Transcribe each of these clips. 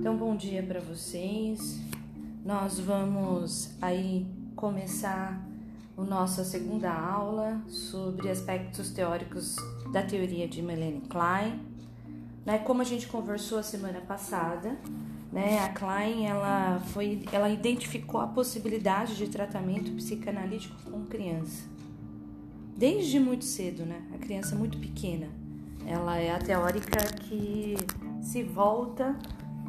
Então, bom dia para vocês. Nós vamos aí começar a nossa segunda aula sobre aspectos teóricos da teoria de Melanie Klein. Né, como a gente conversou a semana passada, né, a Klein ela foi, ela identificou a possibilidade de tratamento psicanalítico com criança desde muito cedo, né? A criança muito pequena. Ela é a teórica que se volta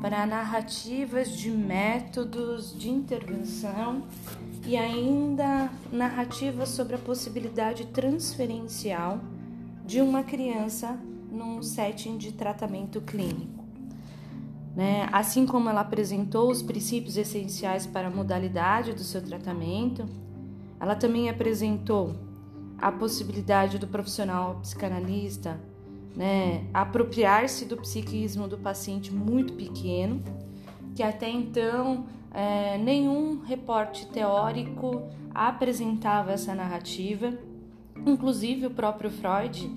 para narrativas de métodos de intervenção e ainda narrativas sobre a possibilidade transferencial de uma criança num setting de tratamento clínico. Né? Assim como ela apresentou os princípios essenciais para a modalidade do seu tratamento, ela também apresentou a possibilidade do profissional psicanalista né, apropriar-se do psiquismo do paciente muito pequeno, que até então é, nenhum reporte teórico apresentava essa narrativa, inclusive o próprio Freud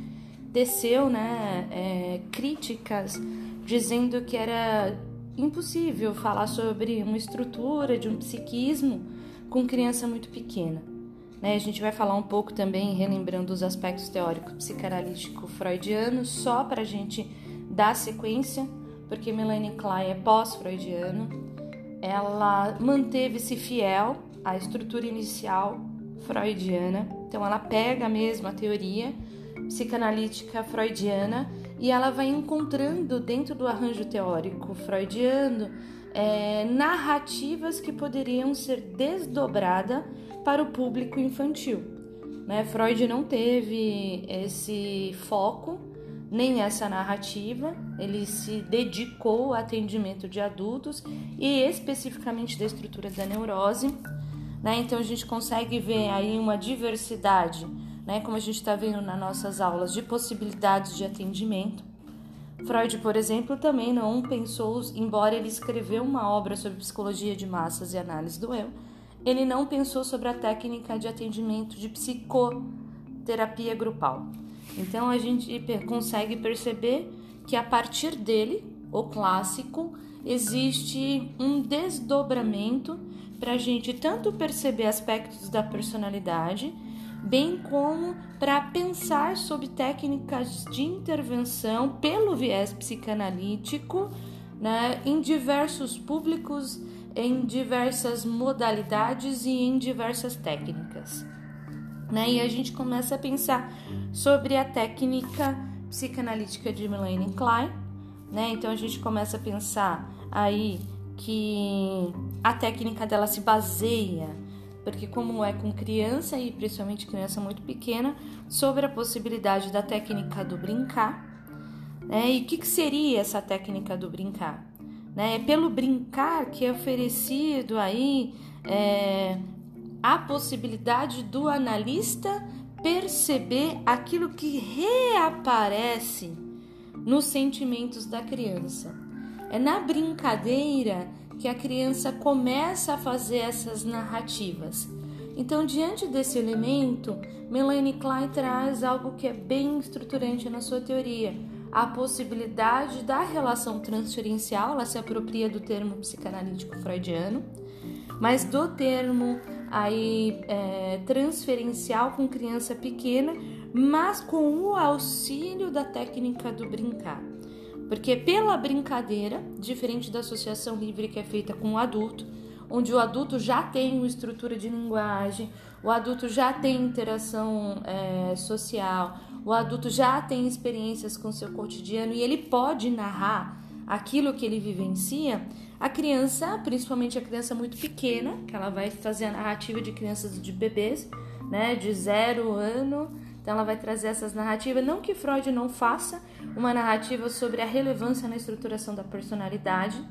desceu né, é, críticas dizendo que era impossível falar sobre uma estrutura de um psiquismo com criança muito pequena. Né? A gente vai falar um pouco também, relembrando os aspectos teóricos psicanalítico freudiano, só para a gente dar sequência, porque Melanie Klein é pós-freudiano. Ela manteve-se fiel à estrutura inicial freudiana, então ela pega mesmo a teoria psicanalítica freudiana e ela vai encontrando dentro do arranjo teórico freudiano é, narrativas que poderiam ser desdobradas para o público infantil. Né? Freud não teve esse foco nem essa narrativa, ele se dedicou ao atendimento de adultos e especificamente da estrutura da neurose. Né? Então a gente consegue ver aí uma diversidade, né? como a gente está vendo nas nossas aulas, de possibilidades de atendimento. Freud, por exemplo, também não pensou, embora ele escreveu uma obra sobre psicologia de massas e análise do eu, ele não pensou sobre a técnica de atendimento de psicoterapia grupal. Então a gente consegue perceber que a partir dele, o clássico, existe um desdobramento para a gente tanto perceber aspectos da personalidade bem como para pensar sobre técnicas de intervenção pelo viés psicanalítico né, em diversos públicos, em diversas modalidades e em diversas técnicas. Né? E a gente começa a pensar sobre a técnica psicanalítica de Melanie Klein. Né? Então a gente começa a pensar aí que a técnica dela se baseia porque como é com criança e principalmente criança muito pequena, sobre a possibilidade da técnica do brincar. Né? E o que, que, seria essa técnica do brincar? Né? É pelo brincar que é oferecido aí é, a possibilidade do analista perceber aquilo que reaparece nos sentimentos da criança. É na brincadeira que a criança começa a fazer essas narrativas. Então, diante desse elemento, Melanie Klein traz algo que é bem estruturante na sua teoria, a possibilidade da relação transferencial, ela se apropria do termo psicanalítico freudiano, mas do termo aí é, transferencial com criança pequena, mas com o auxílio da técnica do brincar. Porque pela brincadeira, diferente da associação livre que é feita com o adulto, onde o adulto já tem uma estrutura de linguagem, o adulto já tem interação é, social, o adulto já tem experiências com seu cotidiano e ele pode narrar aquilo que ele vivencia, a criança, principalmente a criança muito pequena, que ela vai fazer a narrativa de crianças de bebês, né, de zero ano então ela vai trazer essas narrativas, não que Freud não faça uma narrativa sobre a relevância na estruturação da personalidade,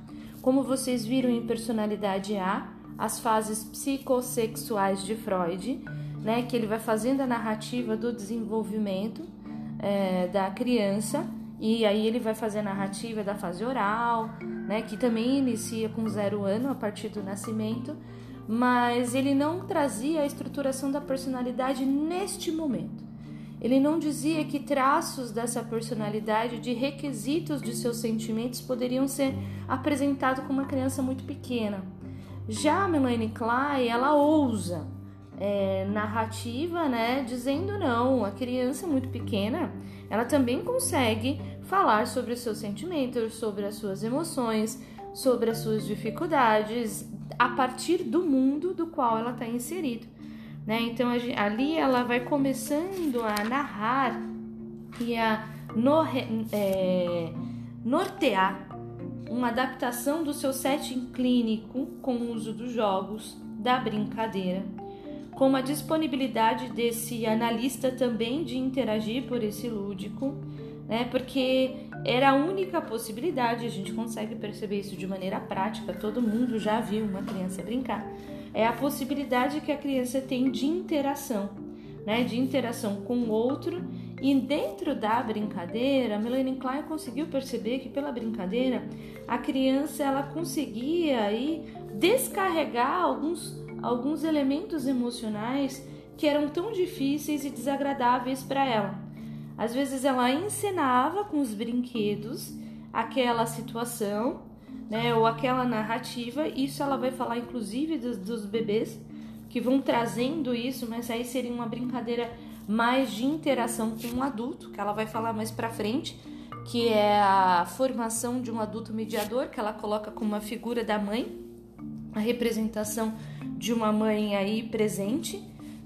como vocês viram em Personalidade A, as fases psicossexuais de Freud, né, que ele vai fazendo a narrativa do desenvolvimento é, da criança e aí ele vai fazer a narrativa da fase oral, né, que também inicia com zero ano a partir do nascimento, mas ele não trazia a estruturação da personalidade neste momento. Ele não dizia que traços dessa personalidade, de requisitos de seus sentimentos, poderiam ser apresentados com uma criança muito pequena. Já a Melanie Klein, ela ousa é, narrativa, né, dizendo não, a criança muito pequena, ela também consegue falar sobre os seus sentimentos, sobre as suas emoções, sobre as suas dificuldades, a partir do mundo do qual ela está inserida. Né? Então ali ela vai começando a narrar e a é, nortear uma adaptação do seu setting clínico com o uso dos jogos, da brincadeira, com a disponibilidade desse analista também de interagir por esse lúdico, né? Porque era a única possibilidade, a gente consegue perceber isso de maneira prática, todo mundo já viu uma criança brincar é a possibilidade que a criança tem de interação, né, de interação com o outro. E dentro da brincadeira, a Melanie Klein conseguiu perceber que pela brincadeira a criança ela conseguia aí descarregar alguns, alguns elementos emocionais que eram tão difíceis e desagradáveis para ela. Às vezes ela encenava com os brinquedos aquela situação né, ou aquela narrativa. Isso ela vai falar inclusive dos, dos bebês que vão trazendo isso, mas aí seria uma brincadeira mais de interação com um adulto, que ela vai falar mais para frente, que é a formação de um adulto mediador, que ela coloca como uma figura da mãe, a representação de uma mãe aí presente.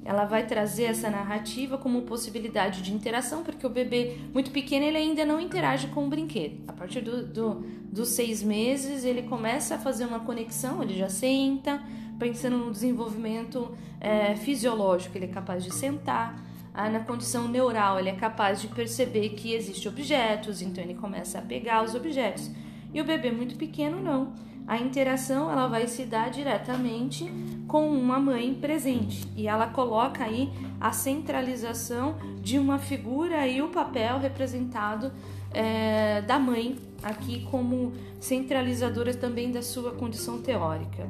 Ela vai trazer essa narrativa como possibilidade de interação, porque o bebê muito pequeno ele ainda não interage com o brinquedo. A partir do, do dos seis meses, ele começa a fazer uma conexão, ele já senta, pensando no desenvolvimento é, fisiológico, ele é capaz de sentar. Ah, na condição neural, ele é capaz de perceber que existem objetos, então ele começa a pegar os objetos. E o bebê muito pequeno não. A interação ela vai se dar diretamente com uma mãe presente e ela coloca aí a centralização de uma figura e o papel representado é, da mãe aqui como centralizadora também da sua condição teórica.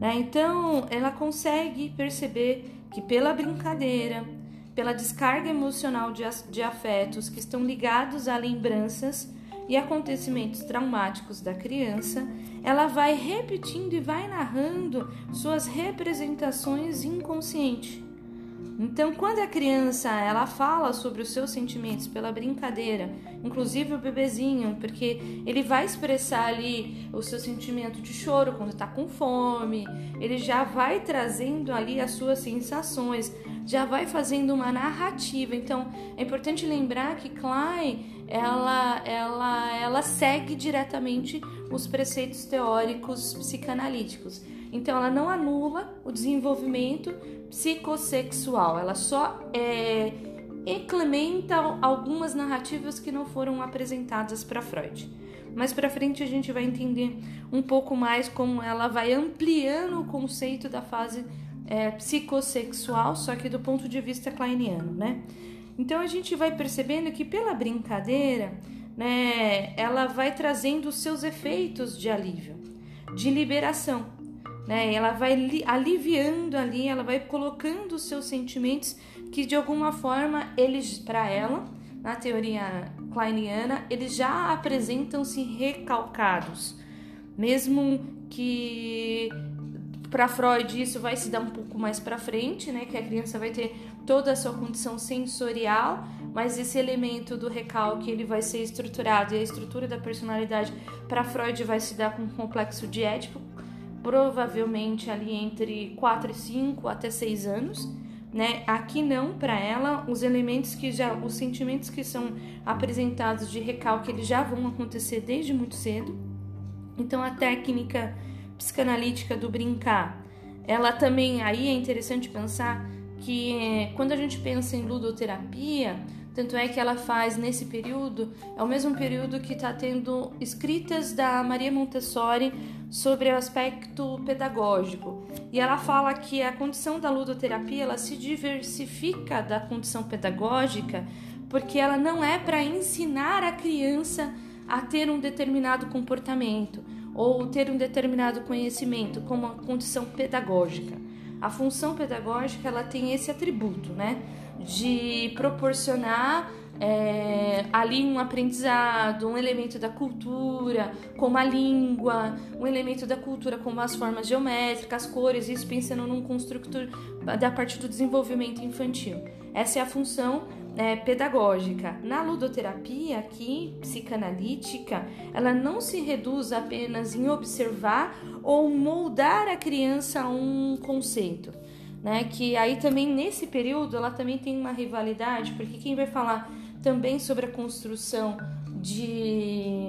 Né? Então, ela consegue perceber que pela brincadeira, pela descarga emocional de, de afetos que estão ligados a lembranças e acontecimentos traumáticos da criança, ela vai repetindo e vai narrando suas representações inconscientes. Então, quando a criança ela fala sobre os seus sentimentos pela brincadeira, inclusive o bebezinho, porque ele vai expressar ali o seu sentimento de choro quando está com fome, ele já vai trazendo ali as suas sensações, já vai fazendo uma narrativa. Então, é importante lembrar que Klein ela, ela, ela segue diretamente os preceitos teóricos psicanalíticos. Então, ela não anula o desenvolvimento psicossexual, ela só é, eclementa algumas narrativas que não foram apresentadas para Freud. Mais para frente a gente vai entender um pouco mais como ela vai ampliando o conceito da fase é, psicossexual, só que do ponto de vista kleiniano, né? Então a gente vai percebendo que pela brincadeira, né, ela vai trazendo os seus efeitos de alívio, de liberação né? Ela vai aliviando ali, ela vai colocando os seus sentimentos que de alguma forma eles para ela, na teoria kleiniana, eles já apresentam-se recalcados. Mesmo que para Freud isso vai se dar um pouco mais para frente, né, que a criança vai ter toda a sua condição sensorial, mas esse elemento do recalque ele vai ser estruturado e a estrutura da personalidade para Freud vai se dar com o complexo de Édipo, provavelmente ali entre 4 e 5 até 6 anos, né? Aqui não, para ela, os elementos que já, os sentimentos que são apresentados de recalque, eles já vão acontecer desde muito cedo. Então a técnica psicanalítica do brincar, ela também aí é interessante pensar que quando a gente pensa em ludoterapia, tanto é que ela faz nesse período, é o mesmo período que está tendo escritas da Maria Montessori sobre o aspecto pedagógico. E ela fala que a condição da ludoterapia ela se diversifica da condição pedagógica porque ela não é para ensinar a criança a ter um determinado comportamento ou ter um determinado conhecimento como uma condição pedagógica. A função pedagógica ela tem esse atributo, né? de proporcionar é, ali um aprendizado, um elemento da cultura, como a língua, um elemento da cultura como as formas geométricas, as cores, isso pensando num construtor da parte do desenvolvimento infantil. Essa é a função é, pedagógica. Na ludoterapia aqui, psicanalítica, ela não se reduz apenas em observar ou moldar a criança a um conceito. Né, que aí também nesse período ela também tem uma rivalidade, porque quem vai falar também sobre a construção de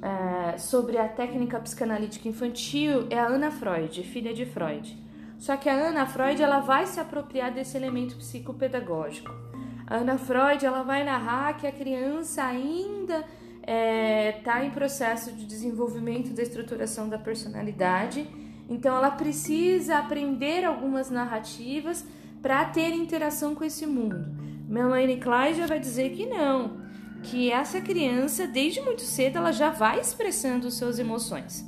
é, sobre a técnica psicanalítica infantil é a Ana Freud, filha de Freud. Só que a Ana Freud ela vai se apropriar desse elemento psicopedagógico. A Ana Freud ela vai narrar que a criança ainda está é, tá em processo de desenvolvimento da estruturação da personalidade, então ela precisa aprender algumas narrativas para ter interação com esse mundo. Melanie Klein já vai dizer que não, que essa criança, desde muito cedo, ela já vai expressando suas emoções.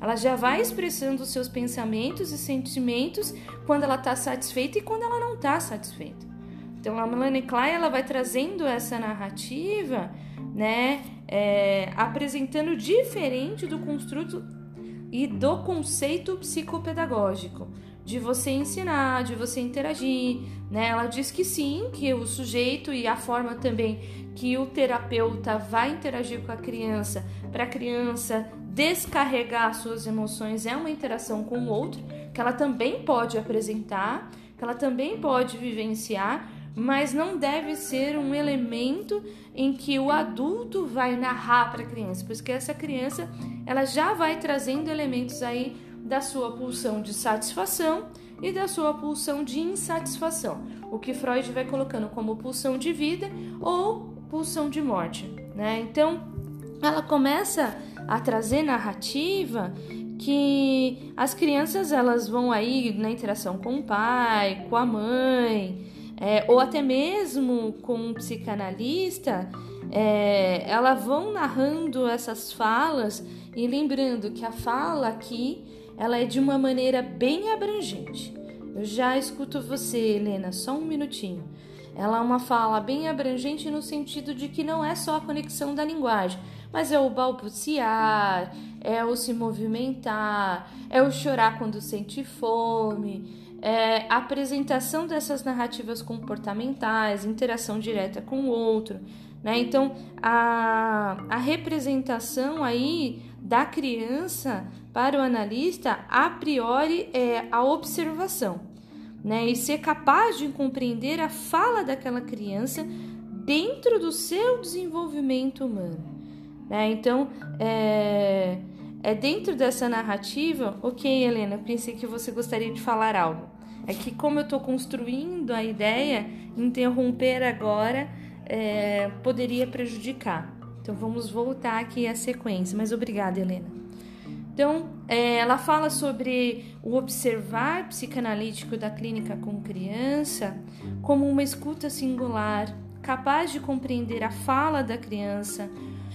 Ela já vai expressando os seus pensamentos e sentimentos quando ela está satisfeita e quando ela não está satisfeita. Então a Melanie Klein ela vai trazendo essa narrativa, né, é, apresentando diferente do construto e do conceito psicopedagógico de você ensinar, de você interagir, né? Ela diz que sim, que o sujeito e a forma também que o terapeuta vai interagir com a criança, para a criança descarregar suas emoções é uma interação com o outro, que ela também pode apresentar, que ela também pode vivenciar, mas não deve ser um elemento em que o adulto vai narrar para a criança, porque essa criança ela já vai trazendo elementos aí da sua pulsão de satisfação e da sua pulsão de insatisfação, o que Freud vai colocando como pulsão de vida ou pulsão de morte, né? Então, ela começa a trazer narrativa que as crianças elas vão aí na interação com o pai, com a mãe, é, ou até mesmo com um psicanalista, é, elas vão narrando essas falas e lembrando que a fala aqui ela é de uma maneira bem abrangente. Eu já escuto você, Helena, só um minutinho. Ela é uma fala bem abrangente no sentido de que não é só a conexão da linguagem, mas é o balbuciar, é o se movimentar, é o chorar quando sente fome, é a apresentação dessas narrativas comportamentais, interação direta com o outro. Né? Então, a, a representação aí da criança para o analista, a priori, é a observação, né? E ser capaz de compreender a fala daquela criança dentro do seu desenvolvimento humano, né? Então, é, é dentro dessa narrativa, ok, Helena, pensei que você gostaria de falar algo. É que como eu estou construindo a ideia, interromper agora é, poderia prejudicar. Então vamos voltar aqui à sequência. Mas obrigada, Helena. Então, é, ela fala sobre o observar psicanalítico da clínica com criança como uma escuta singular, capaz de compreender a fala da criança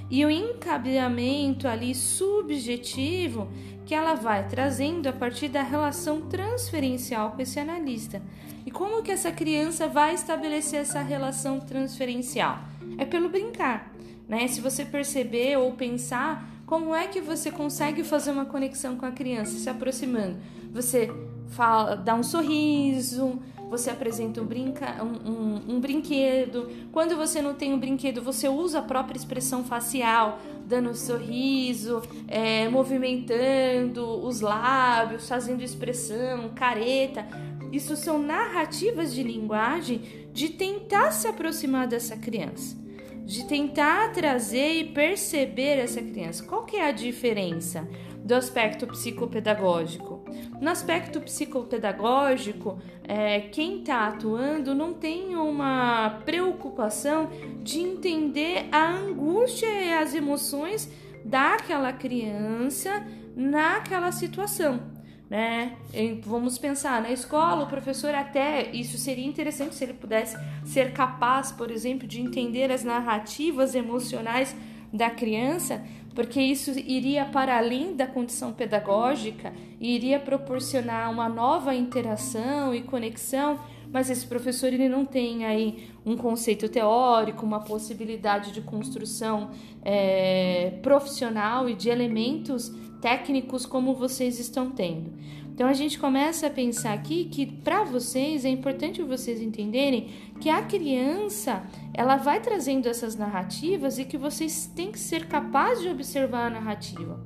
e o encabeamento ali subjetivo que ela vai trazendo a partir da relação transferencial com esse analista. E como que essa criança vai estabelecer essa relação transferencial? É pelo brincar né? Se você perceber ou pensar, como é que você consegue fazer uma conexão com a criança se aproximando? Você fala, dá um sorriso, você apresenta um, brinca, um, um, um, brinquedo. Quando você não tem um brinquedo, você usa a própria expressão facial, dando um sorriso, é, movimentando os lábios, fazendo expressão, careta. Isso são narrativas de linguagem de tentar se aproximar dessa criança de tentar trazer e perceber essa criança. Qual que é a diferença do aspecto psicopedagógico? No aspecto psicopedagógico, é, quem está atuando não tem uma preocupação de entender a angústia e as emoções daquela criança naquela situação né? Vamos pensar na escola, o professor até isso seria interessante se ele pudesse ser capaz, por exemplo, de entender as narrativas emocionais da criança, porque isso iria para além da condição pedagógica e iria proporcionar uma nova interação e conexão mas esse professor ele não tem aí um conceito teórico, uma possibilidade de construção é, profissional e de elementos técnicos como vocês estão tendo. Então a gente começa a pensar aqui que para vocês é importante vocês entenderem que a criança ela vai trazendo essas narrativas e que vocês têm que ser capazes de observar a narrativa.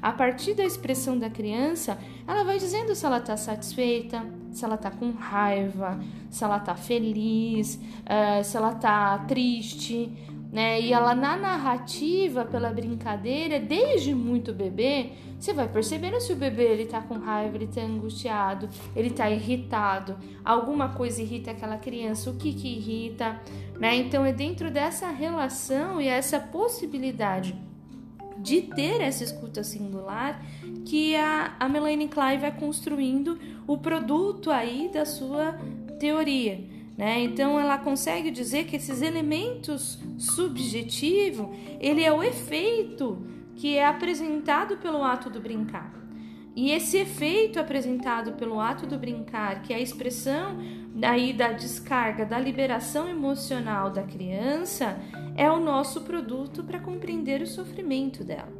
A partir da expressão da criança, ela vai dizendo se ela está satisfeita, se ela está com raiva, se ela está feliz, uh, se ela está triste, né? E ela na narrativa, pela brincadeira, desde muito bebê, você vai percebendo se o bebê ele tá com raiva, ele tá angustiado, ele tá irritado, alguma coisa irrita aquela criança, o que que irrita, né? Então é dentro dessa relação e essa possibilidade de ter essa escuta singular que a, a Melanie Klein vai construindo o produto aí da sua teoria. Né? Então ela consegue dizer que esses elementos subjetivos ele é o efeito que é apresentado pelo ato do brincar. E esse efeito apresentado pelo ato do brincar, que é a expressão daí da descarga, da liberação emocional da criança, é o nosso produto para compreender o sofrimento dela.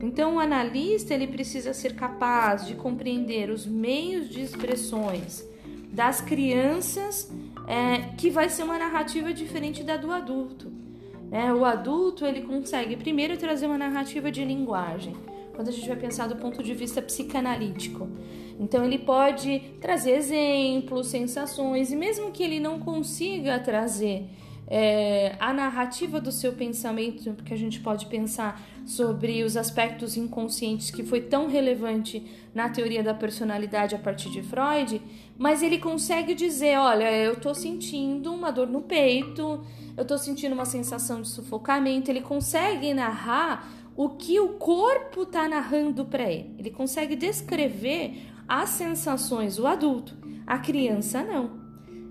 Então, o analista ele precisa ser capaz de compreender os meios de expressões das crianças, é, que vai ser uma narrativa diferente da do adulto. Né? O adulto ele consegue primeiro trazer uma narrativa de linguagem, quando a gente vai pensar do ponto de vista psicanalítico. Então ele pode trazer exemplos, sensações, e mesmo que ele não consiga trazer é, a narrativa do seu pensamento, porque a gente pode pensar sobre os aspectos inconscientes que foi tão relevante na teoria da personalidade a partir de Freud, mas ele consegue dizer, olha, eu tô sentindo uma dor no peito, eu tô sentindo uma sensação de sufocamento, ele consegue narrar o que o corpo tá narrando para ele. Ele consegue descrever as sensações, o adulto. A criança não.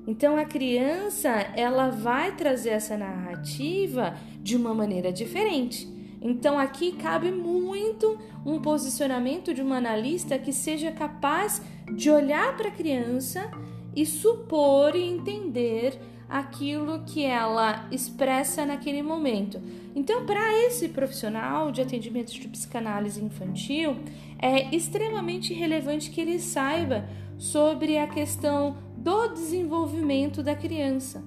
Então a criança, ela vai trazer essa narrativa de uma maneira diferente. Então aqui cabe muito um posicionamento de um analista que seja capaz de olhar para a criança e supor e entender aquilo que ela expressa naquele momento. Então, para esse profissional de atendimento de psicanálise infantil, é extremamente relevante que ele saiba sobre a questão do desenvolvimento da criança.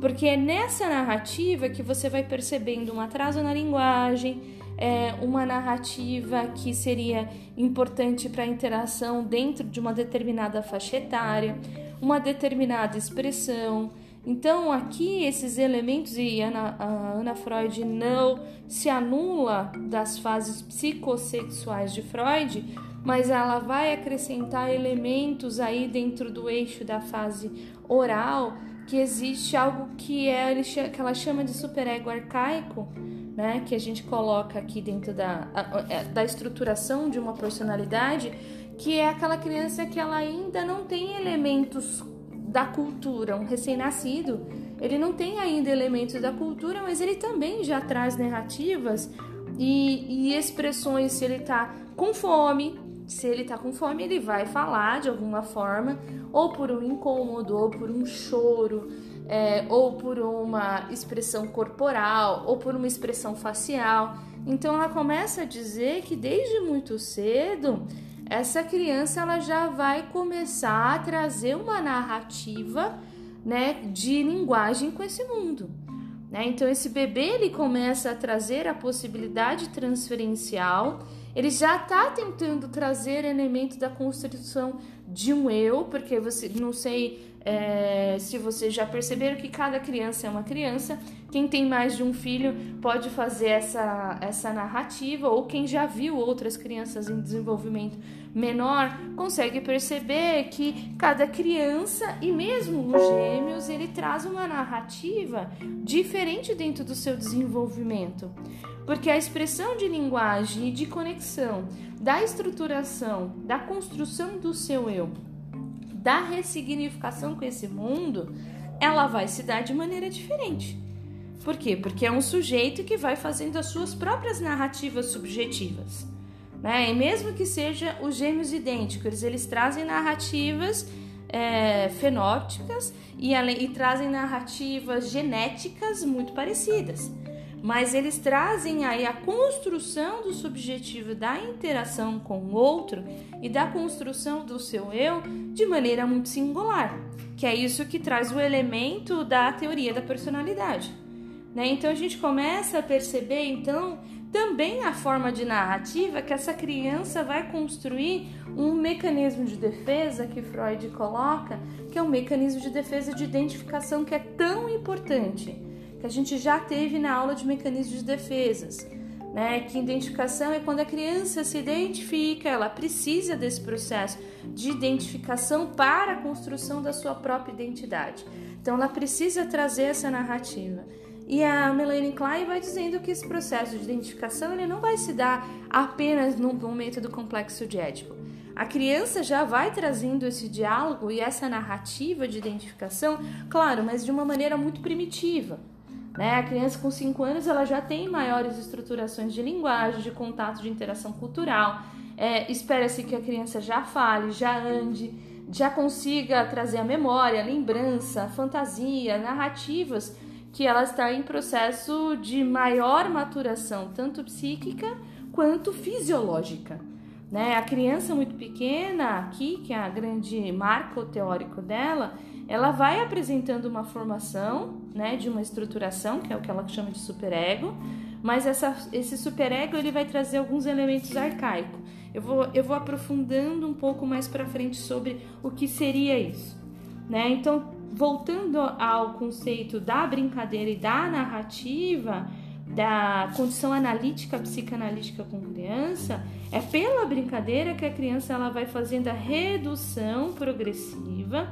Porque é nessa narrativa que você vai percebendo um atraso na linguagem, é uma narrativa que seria importante para a interação dentro de uma determinada faixa etária, uma determinada expressão. Então, aqui esses elementos, e Ana, a Ana Freud não se anula das fases psicossexuais de Freud, mas ela vai acrescentar elementos aí dentro do eixo da fase oral, que existe algo que, é, que ela chama de superego arcaico, né, que a gente coloca aqui dentro da, é, da estruturação de uma personalidade, que é aquela criança que ela ainda não tem elementos da cultura, um recém-nascido, ele não tem ainda elementos da cultura, mas ele também já traz narrativas e, e expressões se ele está com fome, se ele tá com fome, ele vai falar de alguma forma, ou por um incômodo, ou por um choro, é, ou por uma expressão corporal, ou por uma expressão facial. Então ela começa a dizer que desde muito cedo essa criança ela já vai começar a trazer uma narrativa, né, de linguagem com esse mundo. Né? Então esse bebê ele começa a trazer a possibilidade transferencial ele já está tentando trazer elementos da construção de um eu, porque você não sei é, se vocês já perceberam que cada criança é uma criança. Quem tem mais de um filho pode fazer essa, essa narrativa, ou quem já viu outras crianças em desenvolvimento menor consegue perceber que cada criança, e mesmo os gêmeos, ele traz uma narrativa diferente dentro do seu desenvolvimento. Porque a expressão de linguagem e de conexão, da estruturação, da construção do seu eu, da ressignificação com esse mundo, ela vai se dar de maneira diferente. Por quê? Porque é um sujeito que vai fazendo as suas próprias narrativas subjetivas. Né? E mesmo que seja os gêmeos idênticos, eles trazem narrativas é, fenóticas e, e trazem narrativas genéticas muito parecidas mas eles trazem aí a construção do subjetivo da interação com o outro e da construção do seu eu de maneira muito singular, que é isso que traz o elemento da teoria da personalidade. Né? Então a gente começa a perceber então também a forma de narrativa que essa criança vai construir um mecanismo de defesa que Freud coloca, que é um mecanismo de defesa de identificação que é tão importante que a gente já teve na aula de mecanismos de defesas. Né, que identificação é quando a criança se identifica, ela precisa desse processo de identificação para a construção da sua própria identidade. Então, ela precisa trazer essa narrativa. E a Melanie Klein vai dizendo que esse processo de identificação ele não vai se dar apenas no momento do complexo de Édipo. A criança já vai trazendo esse diálogo e essa narrativa de identificação, claro, mas de uma maneira muito primitiva. Né? A criança com 5 anos ela já tem maiores estruturações de linguagem, de contato, de interação cultural. É, Espera-se que a criança já fale, já ande, já consiga trazer a memória, a lembrança, a fantasia, narrativas, que ela está em processo de maior maturação, tanto psíquica quanto fisiológica. Né? A criança muito pequena, aqui, que é a grande marco teórico dela, ela vai apresentando uma formação, né, de uma estruturação, que é o que ela chama de superego, mas essa, esse superego ele vai trazer alguns elementos arcaicos. Eu vou, eu vou aprofundando um pouco mais para frente sobre o que seria isso, né? Então, voltando ao conceito da brincadeira e da narrativa, da condição analítica psicanalítica com criança, é pela brincadeira que a criança ela vai fazendo a redução progressiva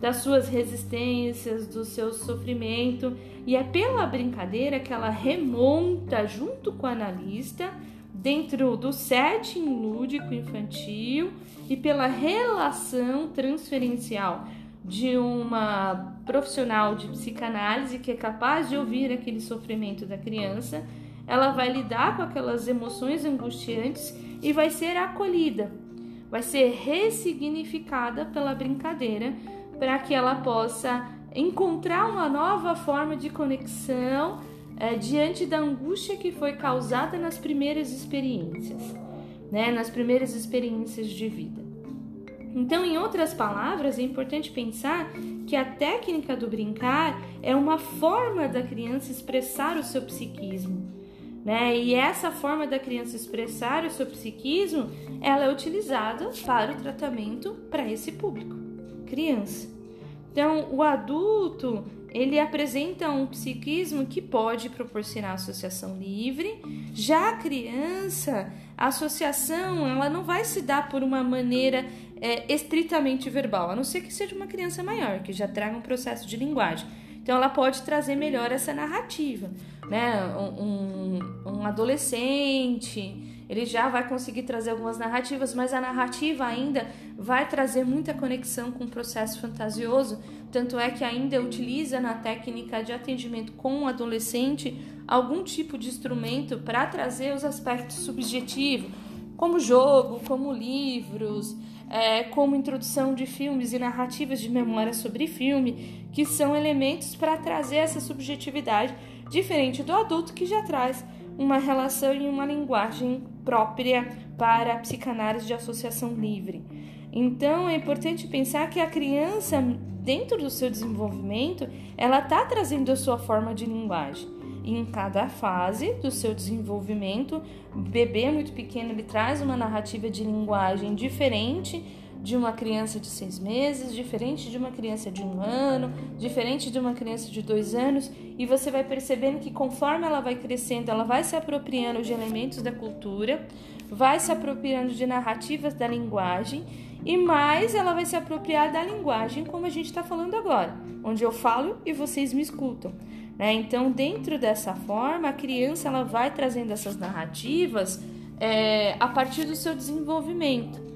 das suas resistências, do seu sofrimento, e é pela brincadeira que ela remonta junto com o analista dentro do setting lúdico infantil e pela relação transferencial de uma profissional de psicanálise que é capaz de ouvir aquele sofrimento da criança, ela vai lidar com aquelas emoções angustiantes e vai ser acolhida, vai ser ressignificada pela brincadeira para que ela possa encontrar uma nova forma de conexão é, diante da angústia que foi causada nas primeiras experiências, né, nas primeiras experiências de vida. Então, em outras palavras, é importante pensar que a técnica do brincar é uma forma da criança expressar o seu psiquismo. Né? E essa forma da criança expressar o seu psiquismo, ela é utilizada para o tratamento para esse público criança. Então, o adulto, ele apresenta um psiquismo que pode proporcionar associação livre. Já a criança, a associação, ela não vai se dar por uma maneira é, estritamente verbal, a não ser que seja uma criança maior, que já traga um processo de linguagem. Então, ela pode trazer melhor essa narrativa, né? Um, um, um adolescente ele já vai conseguir trazer algumas narrativas, mas a narrativa ainda vai trazer muita conexão com o processo fantasioso, tanto é que ainda utiliza na técnica de atendimento com o adolescente algum tipo de instrumento para trazer os aspectos subjetivos, como jogo, como livros, é, como introdução de filmes e narrativas de memória sobre filme, que são elementos para trazer essa subjetividade diferente do adulto que já traz uma relação e uma linguagem própria para a psicanálise de associação livre. Então é importante pensar que a criança, dentro do seu desenvolvimento, ela está trazendo a sua forma de linguagem. E em cada fase do seu desenvolvimento, o bebê muito pequeno ele traz uma narrativa de linguagem diferente de uma criança de seis meses, diferente de uma criança de um ano, diferente de uma criança de dois anos, e você vai percebendo que conforme ela vai crescendo, ela vai se apropriando de elementos da cultura, vai se apropriando de narrativas da linguagem, e mais ela vai se apropriar da linguagem como a gente está falando agora, onde eu falo e vocês me escutam. Né? Então, dentro dessa forma, a criança ela vai trazendo essas narrativas é, a partir do seu desenvolvimento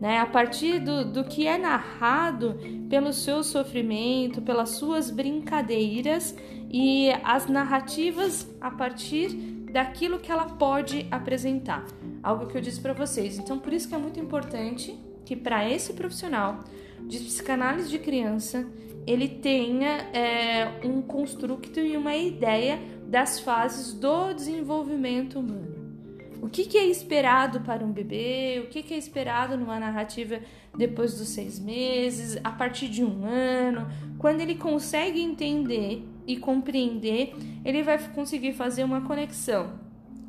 né? A partir do, do que é narrado pelo seu sofrimento, pelas suas brincadeiras e as narrativas a partir daquilo que ela pode apresentar. Algo que eu disse para vocês. Então, por isso que é muito importante que para esse profissional de psicanálise de criança ele tenha é, um construto e uma ideia das fases do desenvolvimento humano. O que, que é esperado para um bebê? O que, que é esperado numa narrativa depois dos seis meses, a partir de um ano? Quando ele consegue entender e compreender, ele vai conseguir fazer uma conexão.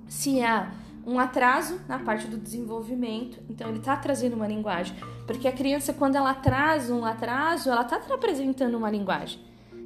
Se há um atraso na parte do desenvolvimento. Então, ele está trazendo uma linguagem. Porque a criança, quando ela traz um atraso, ela está apresentando uma linguagem,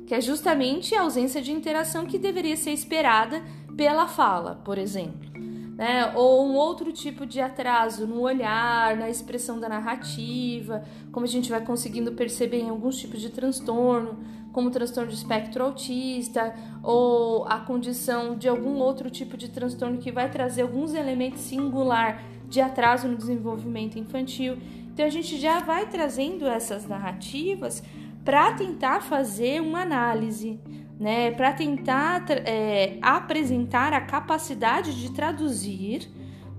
que é justamente a ausência de interação que deveria ser esperada pela fala, por exemplo. Né? Ou um outro tipo de atraso no olhar, na expressão da narrativa, como a gente vai conseguindo perceber em alguns tipos de transtorno como transtorno de espectro autista ou a condição de algum outro tipo de transtorno que vai trazer alguns elementos singular de atraso no desenvolvimento infantil. Então a gente já vai trazendo essas narrativas para tentar fazer uma análise, né? Para tentar é, apresentar a capacidade de traduzir,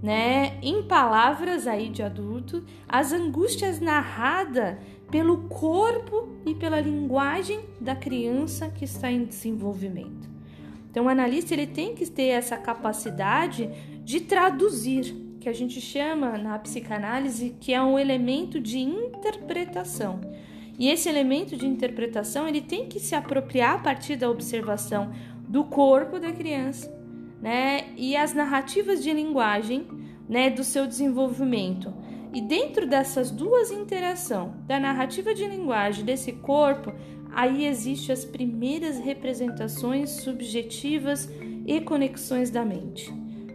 né, em palavras aí de adulto, as angústias narradas pelo corpo e pela linguagem da criança que está em desenvolvimento. Então, o analista ele tem que ter essa capacidade de traduzir, que a gente chama na psicanálise que é um elemento de interpretação. E esse elemento de interpretação ele tem que se apropriar a partir da observação do corpo da criança, né? E as narrativas de linguagem, né, do seu desenvolvimento e dentro dessas duas interações, da narrativa de linguagem desse corpo, aí existem as primeiras representações subjetivas e conexões da mente.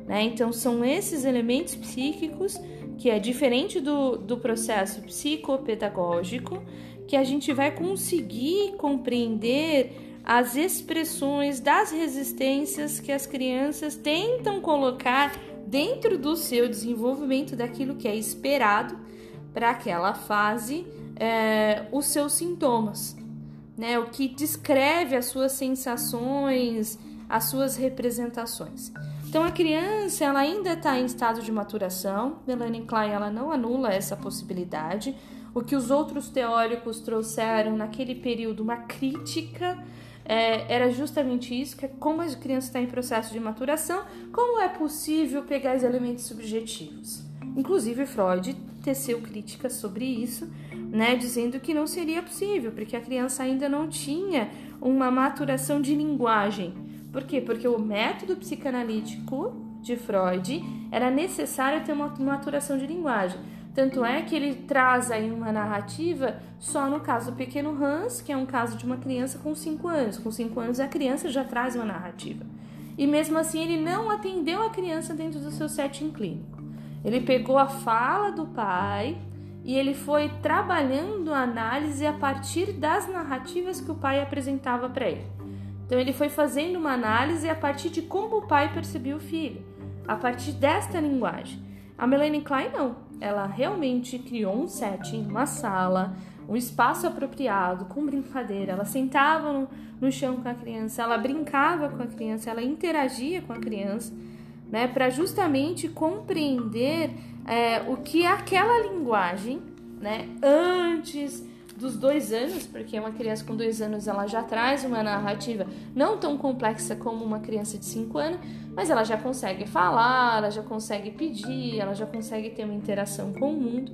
Né? Então, são esses elementos psíquicos que é diferente do, do processo psicopedagógico, que a gente vai conseguir compreender as expressões das resistências que as crianças tentam colocar dentro do seu desenvolvimento daquilo que é esperado para aquela fase, é, os seus sintomas, né? O que descreve as suas sensações, as suas representações. Então a criança ela ainda está em estado de maturação. Melanie Klein ela não anula essa possibilidade. O que os outros teóricos trouxeram naquele período uma crítica é, era justamente isso, que é como a criança está em processo de maturação, como é possível pegar os elementos subjetivos. Inclusive Freud teceu críticas sobre isso, né, dizendo que não seria possível, porque a criança ainda não tinha uma maturação de linguagem. Por quê? Porque o método psicanalítico de Freud era necessário ter uma maturação de linguagem. Tanto é que ele traz aí uma narrativa só no caso do pequeno Hans, que é um caso de uma criança com 5 anos. Com 5 anos a criança já traz uma narrativa. E mesmo assim ele não atendeu a criança dentro do seu setting clínico. Ele pegou a fala do pai e ele foi trabalhando a análise a partir das narrativas que o pai apresentava para ele. Então ele foi fazendo uma análise a partir de como o pai percebia o filho, a partir desta linguagem. A Melanie Klein não. Ela realmente criou um setting, uma sala, um espaço apropriado, com brincadeira. Ela sentava no, no chão com a criança, ela brincava com a criança, ela interagia com a criança, né, para justamente compreender é, o que aquela linguagem, né, antes dos dois anos, porque uma criança com dois anos ela já traz uma narrativa não tão complexa como uma criança de cinco anos, mas ela já consegue falar, ela já consegue pedir, ela já consegue ter uma interação com o mundo.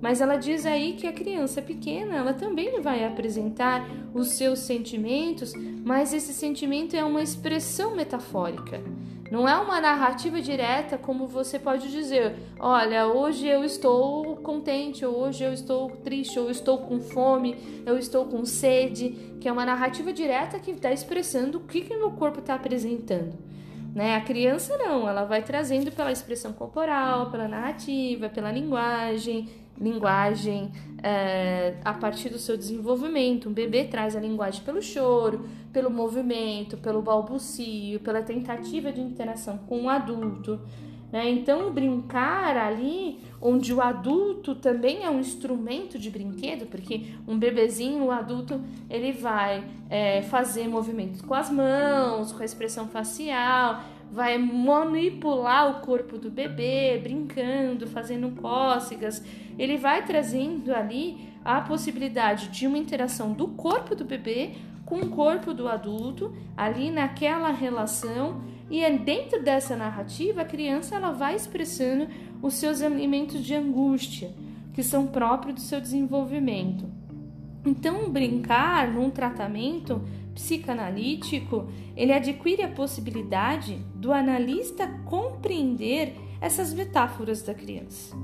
Mas ela diz aí que a criança pequena, ela também vai apresentar os seus sentimentos, mas esse sentimento é uma expressão metafórica. Não é uma narrativa direta como você pode dizer, olha, hoje eu estou contente, ou hoje eu estou triste, ou eu estou com fome, eu estou com sede, que é uma narrativa direta que está expressando o que, que meu corpo está apresentando. Né? A criança não, ela vai trazendo pela expressão corporal, pela narrativa, pela linguagem, linguagem é, a partir do seu desenvolvimento. Um bebê traz a linguagem pelo choro, pelo movimento, pelo balbucio, pela tentativa de interação com o adulto. Né? Então, brincar ali, onde o adulto também é um instrumento de brinquedo, porque um bebezinho, o adulto, ele vai é, fazer movimentos com as mãos, com a expressão facial, vai manipular o corpo do bebê, brincando, fazendo cócegas. Ele vai trazendo ali a possibilidade de uma interação do corpo do bebê com o corpo do adulto, ali naquela relação, e é dentro dessa narrativa a criança ela vai expressando os seus elementos de angústia, que são próprios do seu desenvolvimento. Então, brincar num tratamento psicanalítico, ele adquire a possibilidade do analista compreender essas metáforas da criança.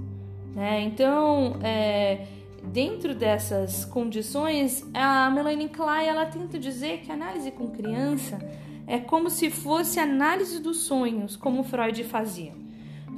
Né? Então, é, dentro dessas condições, a Melanie Klein ela tenta dizer que a análise com criança é como se fosse análise dos sonhos, como Freud fazia.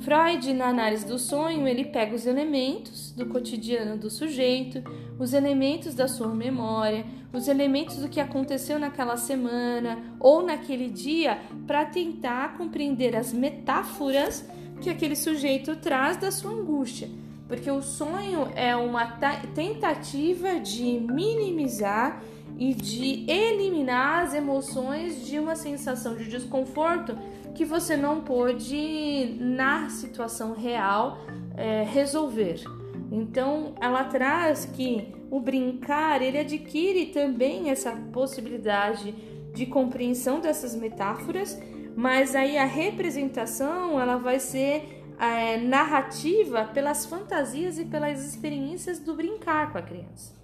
Freud, na análise do sonho, ele pega os elementos do cotidiano do sujeito, os elementos da sua memória, os elementos do que aconteceu naquela semana ou naquele dia, para tentar compreender as metáforas que aquele sujeito traz da sua angústia. Porque o sonho é uma tentativa de minimizar e de eliminar as emoções de uma sensação de desconforto que você não pôde, na situação real, é, resolver. Então, ela traz que o brincar ele adquire também essa possibilidade de compreensão dessas metáforas, mas aí a representação ela vai ser é, narrativa pelas fantasias e pelas experiências do brincar com a criança.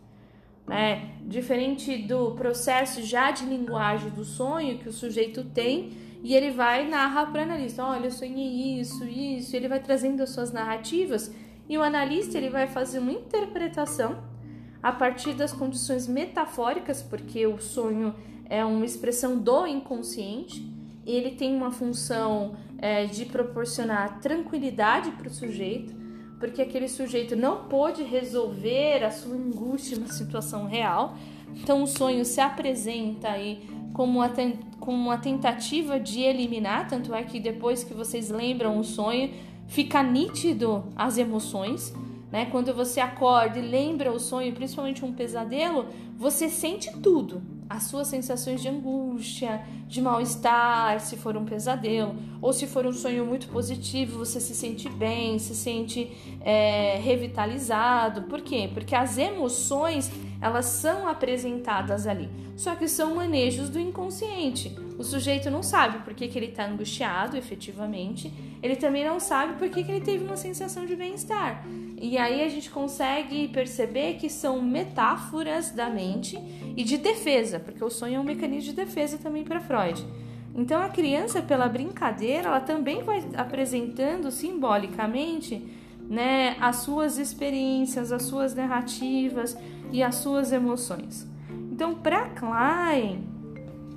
Né? Diferente do processo já de linguagem do sonho que o sujeito tem, e ele vai narrar para o analista: olha, eu sonhei isso, isso, ele vai trazendo as suas narrativas, e o analista ele vai fazer uma interpretação a partir das condições metafóricas, porque o sonho é uma expressão do inconsciente, ele tem uma função é, de proporcionar tranquilidade para o sujeito, porque aquele sujeito não pôde resolver a sua angústia na situação real. Então o sonho se apresenta aí como uma, como uma tentativa de eliminar, tanto é que depois que vocês lembram o sonho, fica nítido as emoções. Né? Quando você acorda e lembra o sonho, principalmente um pesadelo, você sente tudo as suas sensações de angústia, de mal-estar, se for um pesadelo, ou se for um sonho muito positivo, você se sente bem, se sente é, revitalizado. Por quê? Porque as emoções elas são apresentadas ali, só que são manejos do inconsciente. O sujeito não sabe por que, que ele está angustiado, efetivamente, ele também não sabe por que, que ele teve uma sensação de bem-estar. E aí a gente consegue perceber que são metáforas da mente e de defesa, porque o sonho é um mecanismo de defesa também para Freud. Então a criança, pela brincadeira, ela também vai apresentando simbolicamente né, as suas experiências, as suas narrativas e as suas emoções. Então, para Klein,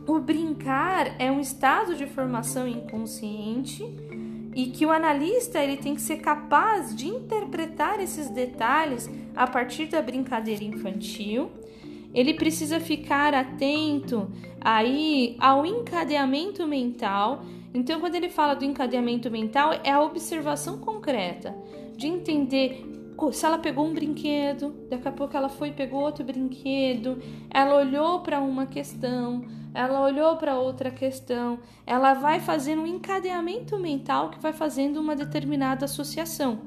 o brincar é um estado de formação inconsciente e que o analista ele tem que ser capaz de interpretar esses detalhes a partir da brincadeira infantil. Ele precisa ficar atento aí ao encadeamento mental. Então, quando ele fala do encadeamento mental, é a observação concreta de entender se ela pegou um brinquedo, daqui a pouco ela foi e pegou outro brinquedo, ela olhou para uma questão, ela olhou para outra questão, ela vai fazendo um encadeamento mental que vai fazendo uma determinada associação.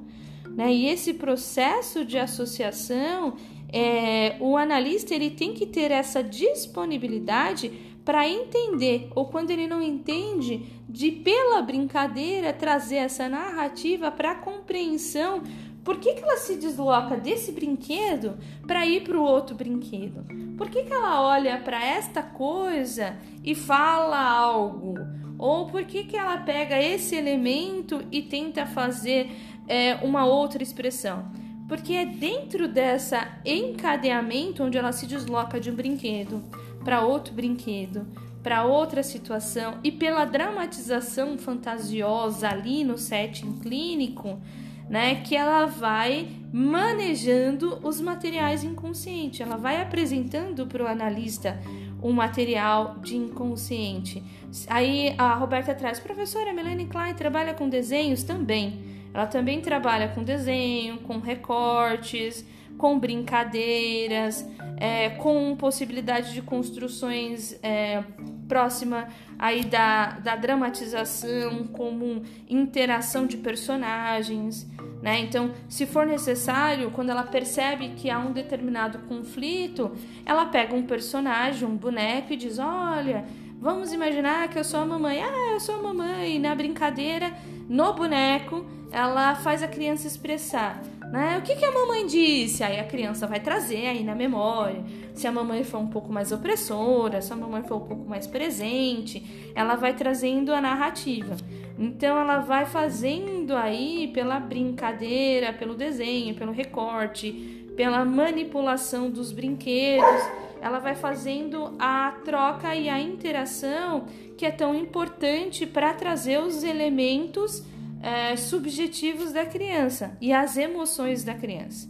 Né? E esse processo de associação, é, o analista ele tem que ter essa disponibilidade para entender, ou quando ele não entende, de pela brincadeira trazer essa narrativa para a compreensão por que, que ela se desloca desse brinquedo para ir para o outro brinquedo? Por que, que ela olha para esta coisa e fala algo? Ou por que, que ela pega esse elemento e tenta fazer é, uma outra expressão? Porque é dentro dessa encadeamento onde ela se desloca de um brinquedo para outro brinquedo, para outra situação e pela dramatização fantasiosa ali no setting clínico, né, que ela vai manejando os materiais inconscientes, ela vai apresentando para o analista um material de inconsciente. Aí a Roberta traz, professora Melanie Klein trabalha com desenhos também. Ela também trabalha com desenho, com recortes, com brincadeiras, é, com possibilidade de construções é, próxima aí da, da dramatização, como interação de personagens, né? Então, se for necessário, quando ela percebe que há um determinado conflito, ela pega um personagem, um boneco e diz: Olha, vamos imaginar que eu sou a mamãe. Ah, eu sou a mamãe. E na brincadeira, no boneco, ela faz a criança expressar. Né? O que, que a mamãe disse? Aí a criança vai trazer aí na memória. Se a mamãe for um pouco mais opressora, se a mamãe for um pouco mais presente, ela vai trazendo a narrativa. Então ela vai fazendo aí pela brincadeira, pelo desenho, pelo recorte, pela manipulação dos brinquedos, ela vai fazendo a troca e a interação que é tão importante para trazer os elementos é, subjetivos da criança e as emoções da criança.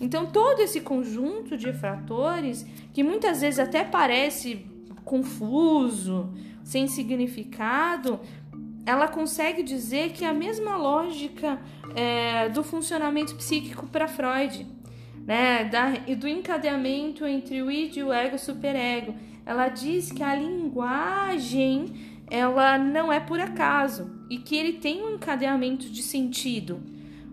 Então, todo esse conjunto de fatores, que muitas vezes até parece confuso, sem significado, ela consegue dizer que é a mesma lógica é, do funcionamento psíquico para Freud, né, da, e do encadeamento entre o id e o ego superego. Ela diz que a linguagem ela não é por acaso e que ele tem um encadeamento de sentido.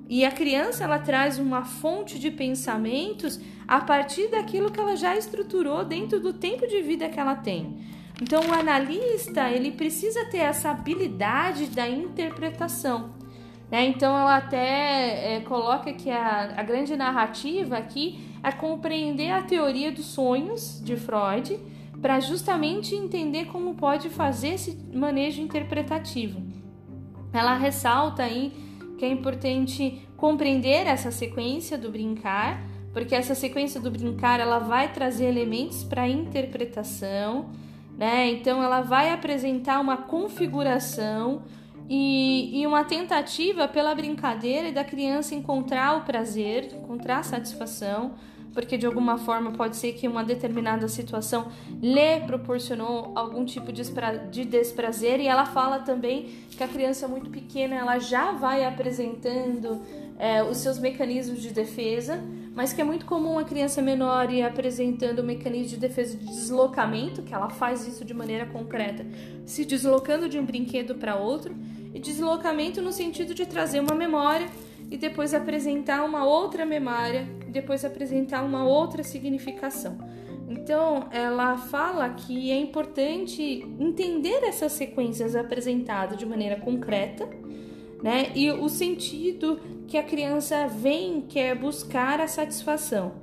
E a criança ela traz uma fonte de pensamentos a partir daquilo que ela já estruturou dentro do tempo de vida que ela tem. Então o analista ele precisa ter essa habilidade da interpretação. Né? Então ela até é, coloca que a, a grande narrativa aqui é compreender a teoria dos sonhos de Freud para justamente entender como pode fazer esse manejo interpretativo. Ela ressalta aí que é importante compreender essa sequência do brincar, porque essa sequência do brincar ela vai trazer elementos para interpretação, né? Então ela vai apresentar uma configuração e, e, uma tentativa pela brincadeira da criança encontrar o prazer, encontrar a satisfação porque de alguma forma pode ser que uma determinada situação lhe proporcionou algum tipo de desprazer. E ela fala também que a criança muito pequena ela já vai apresentando é, os seus mecanismos de defesa, mas que é muito comum a criança menor ir apresentando o mecanismo de defesa de deslocamento, que ela faz isso de maneira concreta, se deslocando de um brinquedo para outro, e deslocamento no sentido de trazer uma memória e depois apresentar uma outra memória, e depois apresentar uma outra significação. Então, ela fala que é importante entender essas sequências apresentadas de maneira concreta, né? E o sentido que a criança vem quer buscar a satisfação.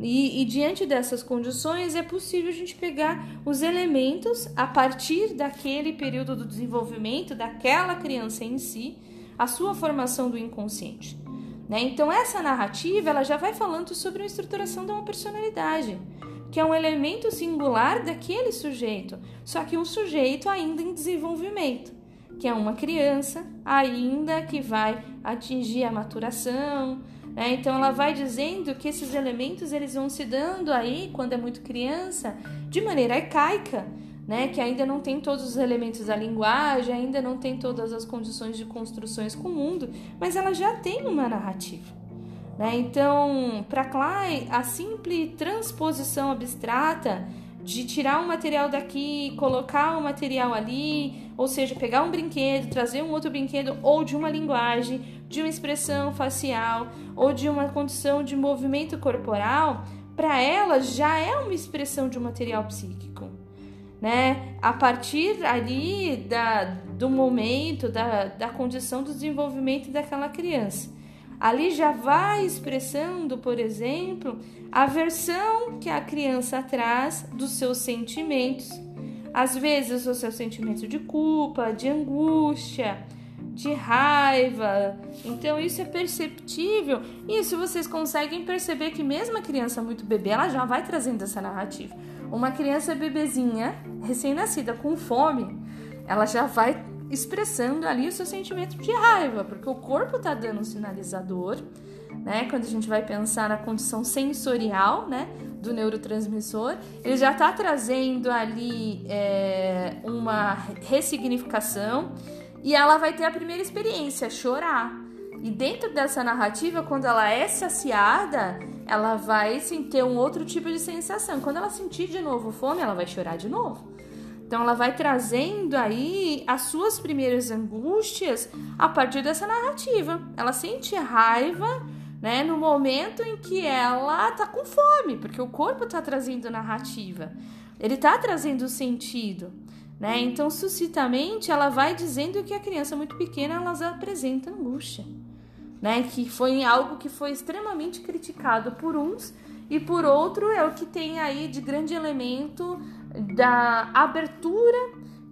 E, e, diante dessas condições é possível a gente pegar os elementos a partir daquele período do desenvolvimento daquela criança em si a sua formação do inconsciente. Né? Então essa narrativa ela já vai falando sobre a estruturação de uma personalidade, que é um elemento singular daquele sujeito, só que um sujeito ainda em desenvolvimento, que é uma criança ainda que vai atingir a maturação. Né? Então ela vai dizendo que esses elementos eles vão se dando aí quando é muito criança de maneira arcaica né, que ainda não tem todos os elementos da linguagem, ainda não tem todas as condições de construções com o mundo, mas ela já tem uma narrativa. Né? Então, para Klein, a simples transposição abstrata de tirar um material daqui, colocar um material ali, ou seja, pegar um brinquedo, trazer um outro brinquedo, ou de uma linguagem, de uma expressão facial, ou de uma condição de movimento corporal, para ela já é uma expressão de um material psíquico né? A partir ali da, do momento, da, da condição do desenvolvimento daquela criança. Ali já vai expressando, por exemplo, a versão que a criança traz dos seus sentimentos. Às vezes, os seus sentimentos de culpa, de angústia, de raiva. Então, isso é perceptível. Isso vocês conseguem perceber que, mesmo a criança muito bebê, ela já vai trazendo essa narrativa. Uma criança bebezinha, recém-nascida, com fome, ela já vai expressando ali o seu sentimento de raiva, porque o corpo está dando um sinalizador, né? Quando a gente vai pensar na condição sensorial, né? Do neurotransmissor, ele já está trazendo ali é, uma ressignificação e ela vai ter a primeira experiência, chorar. E dentro dessa narrativa, quando ela é saciada, ela vai sim, ter um outro tipo de sensação. Quando ela sentir de novo fome, ela vai chorar de novo. Então ela vai trazendo aí as suas primeiras angústias a partir dessa narrativa. Ela sente raiva, né, no momento em que ela tá com fome, porque o corpo tá trazendo narrativa. Ele tá trazendo sentido, né? Então, suscitamente, ela vai dizendo que a criança muito pequena ela apresenta angústia, né? Que foi algo que foi extremamente criticado por uns e por outro é o que tem aí de grande elemento da abertura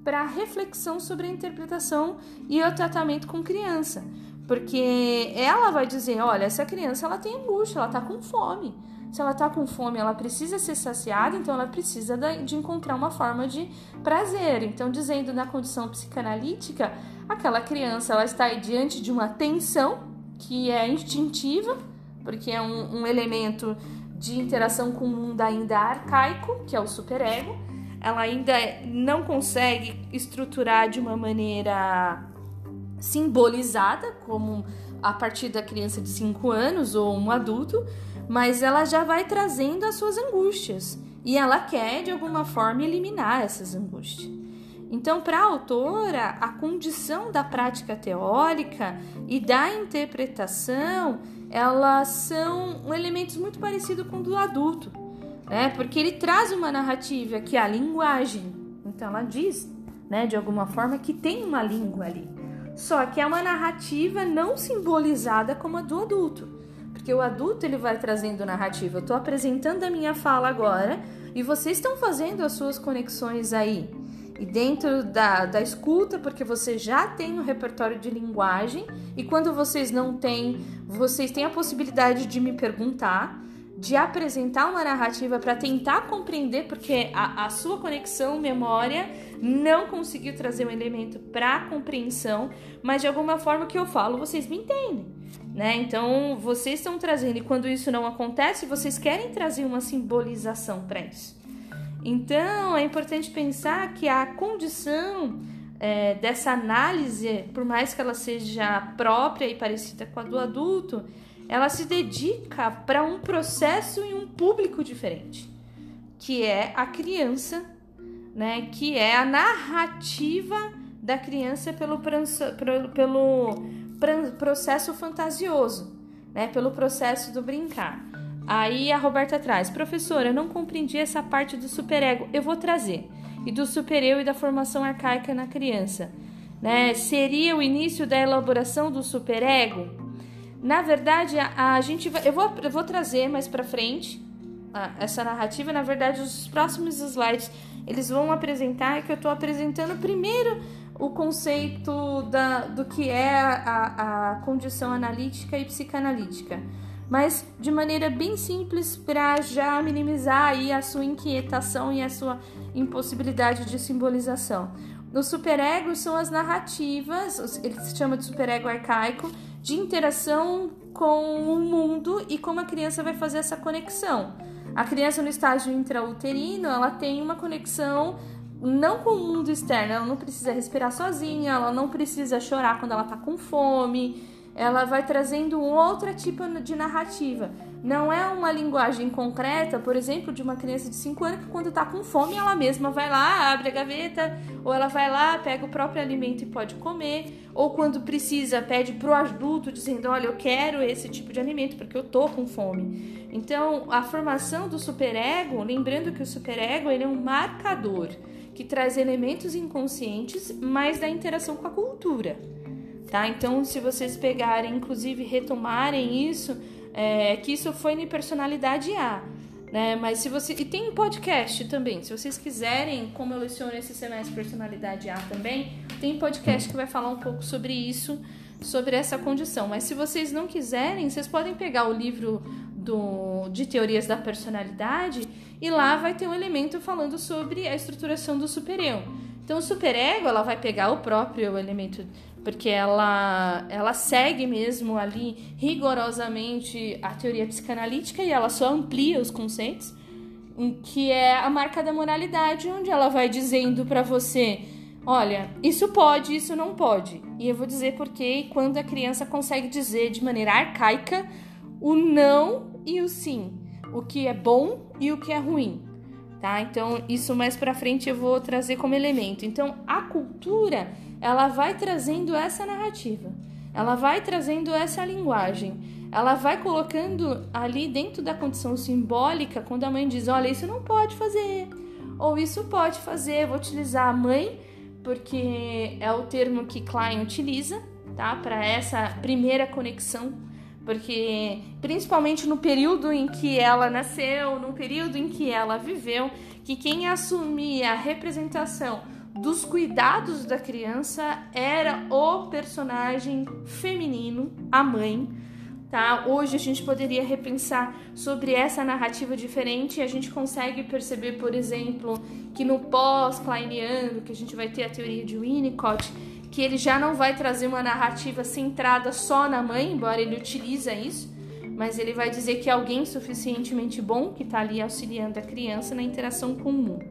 para reflexão sobre a interpretação e o tratamento com criança. Porque ela vai dizer, olha, essa criança ela tem angústia, ela está com fome. Se ela está com fome, ela precisa ser saciada, então ela precisa de encontrar uma forma de prazer. Então, dizendo na condição psicanalítica, aquela criança ela está diante de uma tensão que é instintiva, porque é um, um elemento de interação com o mundo ainda arcaico, que é o superego. Ela ainda não consegue estruturar de uma maneira simbolizada, como a partir da criança de 5 anos ou um adulto, mas ela já vai trazendo as suas angústias e ela quer de alguma forma eliminar essas angústias. Então, para a autora, a condição da prática teórica e da interpretação elas são elementos muito parecidos com o do adulto, né? Porque ele traz uma narrativa que é a linguagem. Então ela diz, né, de alguma forma que tem uma língua ali. Só que é uma narrativa não simbolizada como a do adulto. Porque o adulto ele vai trazendo narrativa. Eu estou apresentando a minha fala agora e vocês estão fazendo as suas conexões aí. E dentro da, da escuta, porque você já tem um repertório de linguagem, e quando vocês não têm, vocês têm a possibilidade de me perguntar, de apresentar uma narrativa para tentar compreender, porque a, a, sua conexão, memória, não conseguiu trazer um elemento para compreensão, mas de alguma forma que eu falo, vocês me entendem. Né? Então, vocês estão trazendo, e quando isso não acontece, vocês querem trazer uma simbolização para isso. Então, é importante pensar que a condição é, dessa análise, por mais que ela seja própria e parecida com a do adulto, ela se dedica para um processo e um público diferente, que é a criança, né? Que é a narrativa da criança pelo, pelo processo fantasioso, né? Pelo processo do brincar. Aí a Roberta traz, professora, eu não compreendi essa parte do superego. Eu vou trazer. E do supereu e da formação arcaica na criança. Né? Seria o início da elaboração do superego? Na verdade, a, a gente vai, eu vou, eu vou trazer mais para frente essa narrativa. Na verdade, os próximos slides eles vão apresentar que eu estou apresentando primeiro o conceito da, do que é a, a condição analítica e psicanalítica mas de maneira bem simples para já minimizar aí a sua inquietação e a sua impossibilidade de simbolização. No superego são as narrativas, ele se chama de superego arcaico, de interação com o mundo e como a criança vai fazer essa conexão. A criança no estágio intrauterino, ela tem uma conexão não com o mundo externo, ela não precisa respirar sozinha, ela não precisa chorar quando ela está com fome, ela vai trazendo um outro tipo de narrativa. Não é uma linguagem concreta, por exemplo, de uma criança de 5 anos que quando está com fome ela mesma vai lá, abre a gaveta, ou ela vai lá, pega o próprio alimento e pode comer, ou quando precisa pede para o adulto dizendo, olha, eu quero esse tipo de alimento porque eu tô com fome. Então, a formação do superego, lembrando que o superego ele é um marcador que traz elementos inconscientes, mas da interação com a cultura tá? Então, se vocês pegarem, inclusive retomarem isso, é, que isso foi em personalidade A, né? Mas se você e tem podcast também, se vocês quiserem, como eu leciono esse semestre personalidade A também, tem podcast que vai falar um pouco sobre isso, sobre essa condição. Mas se vocês não quiserem, vocês podem pegar o livro do, de teorias da personalidade e lá vai ter um elemento falando sobre a estruturação do supereu. Então, o superego ela vai pegar o próprio elemento porque ela, ela segue mesmo ali rigorosamente a teoria psicanalítica e ela só amplia os conceitos, que é a marca da moralidade, onde ela vai dizendo para você, olha, isso pode, isso não pode. E eu vou dizer porque quando a criança consegue dizer de maneira arcaica o não e o sim, o que é bom e o que é ruim. Tá? Então, isso mais para frente eu vou trazer como elemento. Então, a cultura, ela vai trazendo essa narrativa. Ela vai trazendo essa linguagem. Ela vai colocando ali dentro da condição simbólica, quando a mãe diz: "Olha, isso não pode fazer", ou "Isso pode fazer". vou utilizar a mãe porque é o termo que Klein utiliza, tá? Para essa primeira conexão porque principalmente no período em que ela nasceu, no período em que ela viveu, que quem assumia a representação dos cuidados da criança era o personagem feminino, a mãe. Tá? Hoje a gente poderia repensar sobre essa narrativa diferente e a gente consegue perceber, por exemplo, que no pós-kleiniano, que a gente vai ter a teoria de Winnicott, que ele já não vai trazer uma narrativa centrada só na mãe, embora ele utilize isso, mas ele vai dizer que é alguém suficientemente bom que está ali auxiliando a criança na interação com o mundo.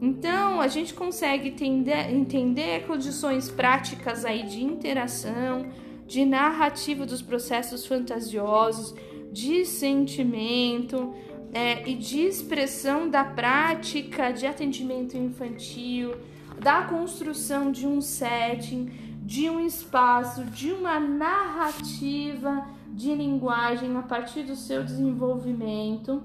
Então, a gente consegue entender, entender condições práticas aí de interação, de narrativa dos processos fantasiosos, de sentimento é, e de expressão da prática de atendimento infantil, da construção de um setting, de um espaço, de uma narrativa de linguagem a partir do seu desenvolvimento.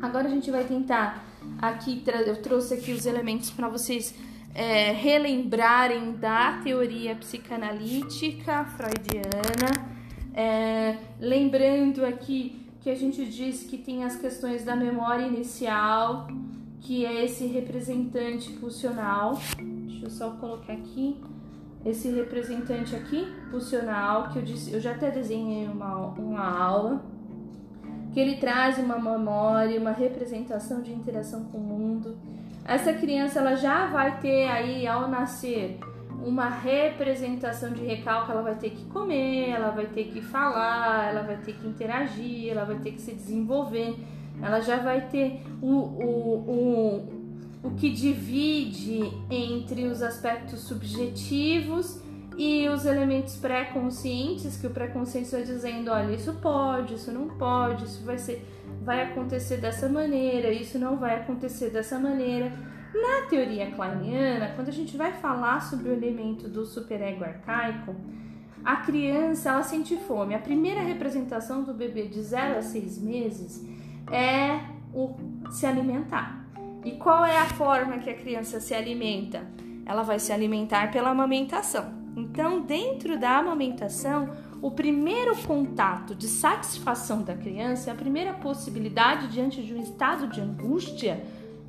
Agora a gente vai tentar aqui eu trouxe aqui os elementos para vocês é, relembrarem da teoria psicanalítica freudiana, é, lembrando aqui que a gente diz que tem as questões da memória inicial, que é esse representante pulsional. Deixa eu só colocar aqui esse representante aqui pulsional que eu disse, eu já até desenhei uma, uma aula que ele traz uma memória, uma representação de interação com o mundo. Essa criança ela já vai ter aí ao nascer uma representação de recalque, ela vai ter que comer, ela vai ter que falar, ela vai ter que interagir, ela vai ter que se desenvolver ela já vai ter o, o, o, o que divide entre os aspectos subjetivos e os elementos pré-conscientes, que o pré-consciente vai dizendo, olha, isso pode, isso não pode, isso vai ser, vai acontecer dessa maneira, isso não vai acontecer dessa maneira. Na teoria kleiniana, quando a gente vai falar sobre o elemento do superego arcaico, a criança ela sente fome. A primeira representação do bebê de 0 a 6 meses é o se alimentar. E qual é a forma que a criança se alimenta? Ela vai se alimentar pela amamentação. Então, dentro da amamentação, o primeiro contato de satisfação da criança, a primeira possibilidade diante de um estado de angústia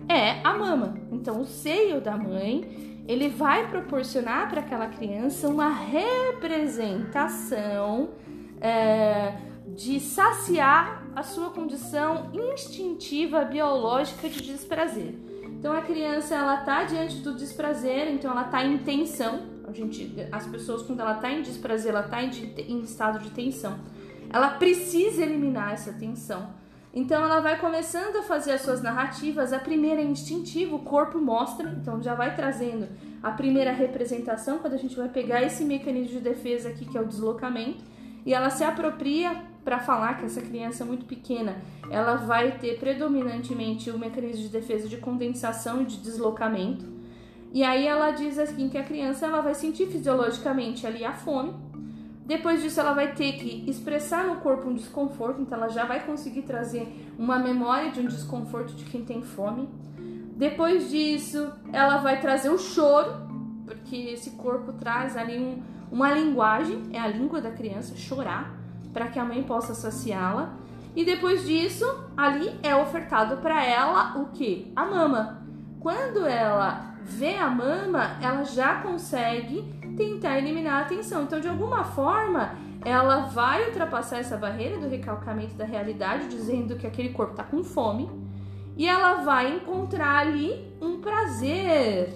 é a mama. Então, o seio da mãe, ele vai proporcionar para aquela criança uma representação é, de saciar a sua condição instintiva biológica de desprazer. Então a criança ela tá diante do desprazer, então ela tá em tensão. A gente, as pessoas quando ela tá em desprazer, ela tá em, em estado de tensão. Ela precisa eliminar essa tensão. Então ela vai começando a fazer as suas narrativas. A primeira é instintiva, o corpo mostra, então já vai trazendo a primeira representação quando a gente vai pegar esse mecanismo de defesa aqui que é o deslocamento e ela se apropria para falar que essa criança muito pequena, ela vai ter predominantemente o mecanismo de defesa de condensação e de deslocamento. E aí ela diz assim que a criança ela vai sentir fisiologicamente ali a fome. Depois disso ela vai ter que expressar no corpo um desconforto, então ela já vai conseguir trazer uma memória de um desconforto de quem tem fome. Depois disso, ela vai trazer o choro, porque esse corpo traz ali um, uma linguagem, é a língua da criança, chorar para que a mãe possa saciá-la. E depois disso, ali é ofertado para ela o que? A mama. Quando ela vê a mama, ela já consegue tentar eliminar a tensão. Então, de alguma forma, ela vai ultrapassar essa barreira do recalcamento da realidade, dizendo que aquele corpo está com fome, e ela vai encontrar ali um prazer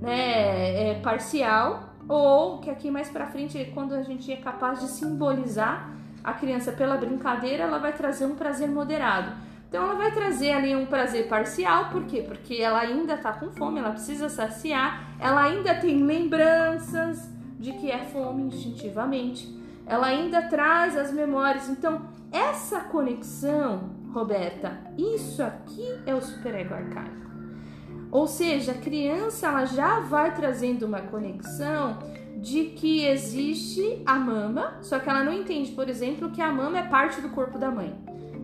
né, é, parcial, ou que aqui mais para frente, quando a gente é capaz de simbolizar a criança pela brincadeira, ela vai trazer um prazer moderado. Então ela vai trazer ali um prazer parcial, por quê? Porque ela ainda está com fome, ela precisa saciar, ela ainda tem lembranças de que é fome instintivamente, ela ainda traz as memórias. Então essa conexão Roberta, isso aqui é o superego arcaico. Ou seja, a criança ela já vai trazendo uma conexão de que existe a mama, só que ela não entende, por exemplo, que a mama é parte do corpo da mãe.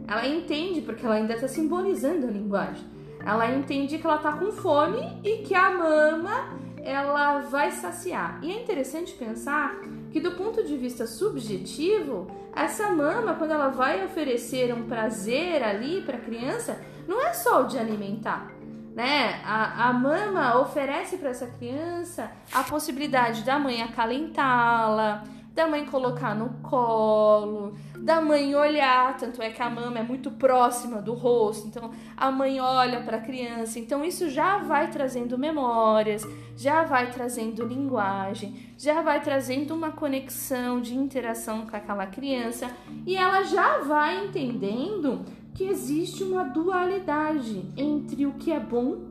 Ela entende porque ela ainda está simbolizando a linguagem. Ela entende que ela está com fome e que a mama ela vai saciar. E é interessante pensar que do ponto de vista subjetivo, essa mama, quando ela vai oferecer um prazer ali para a criança, não é só o de alimentar. Né? A, a mama oferece para essa criança a possibilidade da mãe acalentá-la, da mãe colocar no colo, da mãe olhar, tanto é que a mama é muito próxima do rosto, então a mãe olha para a criança, então isso já vai trazendo memórias, já vai trazendo linguagem, já vai trazendo uma conexão de interação com aquela criança e ela já vai entendendo que existe uma dualidade entre o que é bom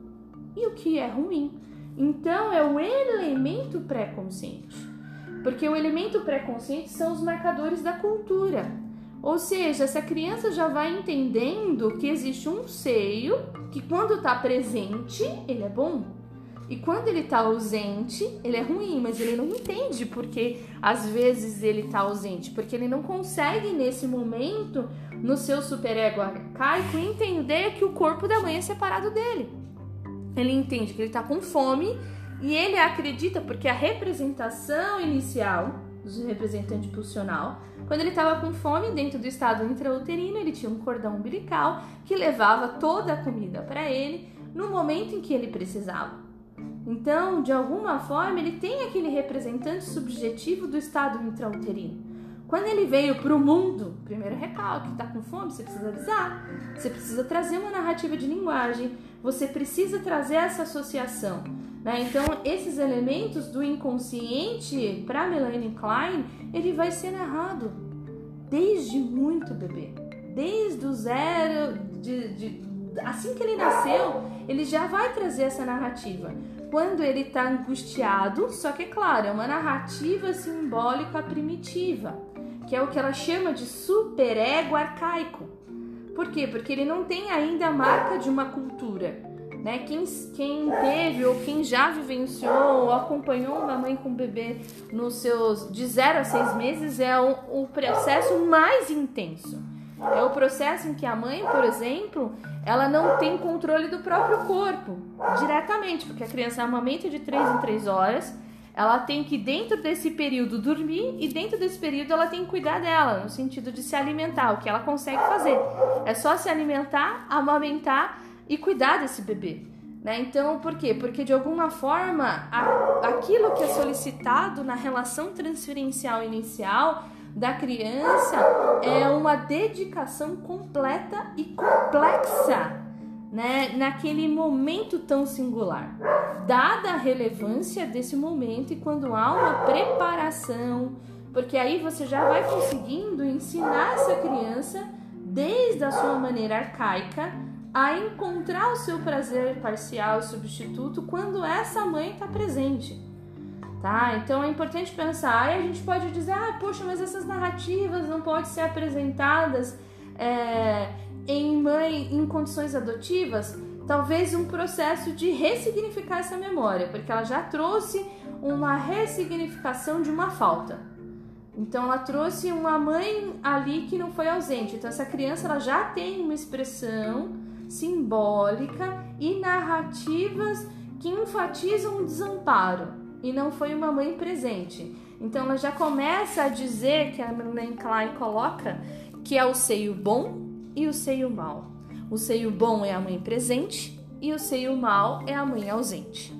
e o que é ruim. Então é o elemento pré-consciente. Porque o elemento pré-consciente são os marcadores da cultura. Ou seja, essa criança já vai entendendo que existe um seio que quando está presente, ele é bom. E quando ele está ausente, ele é ruim, mas ele não entende porque às vezes ele está ausente, porque ele não consegue nesse momento, no seu superego arcaico, entender que o corpo da mãe é separado dele. Ele entende que ele está com fome e ele acredita porque a representação inicial do representante pulsional, quando ele estava com fome dentro do estado intrauterino, ele tinha um cordão umbilical que levava toda a comida para ele no momento em que ele precisava. Então, de alguma forma, ele tem aquele representante subjetivo do estado intrauterino. Quando ele veio para o mundo, primeiro recalque, está com fome, você precisa avisar, você precisa trazer uma narrativa de linguagem, você precisa trazer essa associação. Né? Então, esses elementos do inconsciente para Melanie Klein, ele vai ser narrado desde muito bebê, desde o zero, de, de, assim que ele nasceu, ele já vai trazer essa narrativa. Quando ele está angustiado, só que é claro, é uma narrativa simbólica primitiva, que é o que ela chama de superego arcaico. Por quê? Porque ele não tem ainda a marca de uma cultura. Né? Quem, quem teve ou quem já vivenciou ou acompanhou uma mãe com bebê nos seus de 0 a 6 meses é o, o processo mais intenso. É o processo em que a mãe, por exemplo, ela não tem controle do próprio corpo diretamente, porque a criança amamenta de 3 em 3 horas, ela tem que, dentro desse período, dormir e dentro desse período ela tem que cuidar dela, no sentido de se alimentar, o que ela consegue fazer. É só se alimentar, amamentar e cuidar desse bebê. Né? Então, por quê? Porque de alguma forma a, aquilo que é solicitado na relação transferencial inicial da criança é uma dedicação completa e complexa né, naquele momento tão singular. Dada a relevância desse momento e quando há uma preparação, porque aí você já vai conseguindo ensinar essa criança desde a sua maneira arcaica a encontrar o seu prazer parcial e substituto quando essa mãe está presente. Tá? Então é importante pensar. Aí a gente pode dizer, ah, poxa, mas essas narrativas não podem ser apresentadas é, em mãe em condições adotivas. Talvez um processo de ressignificar essa memória, porque ela já trouxe uma ressignificação de uma falta. Então ela trouxe uma mãe ali que não foi ausente. Então essa criança ela já tem uma expressão simbólica e narrativas que enfatizam o desamparo e não foi uma mãe presente. Então ela já começa a dizer que a Melanie Klein coloca que é o seio bom e o seio mal. O seio bom é a mãe presente e o seio mal é a mãe ausente.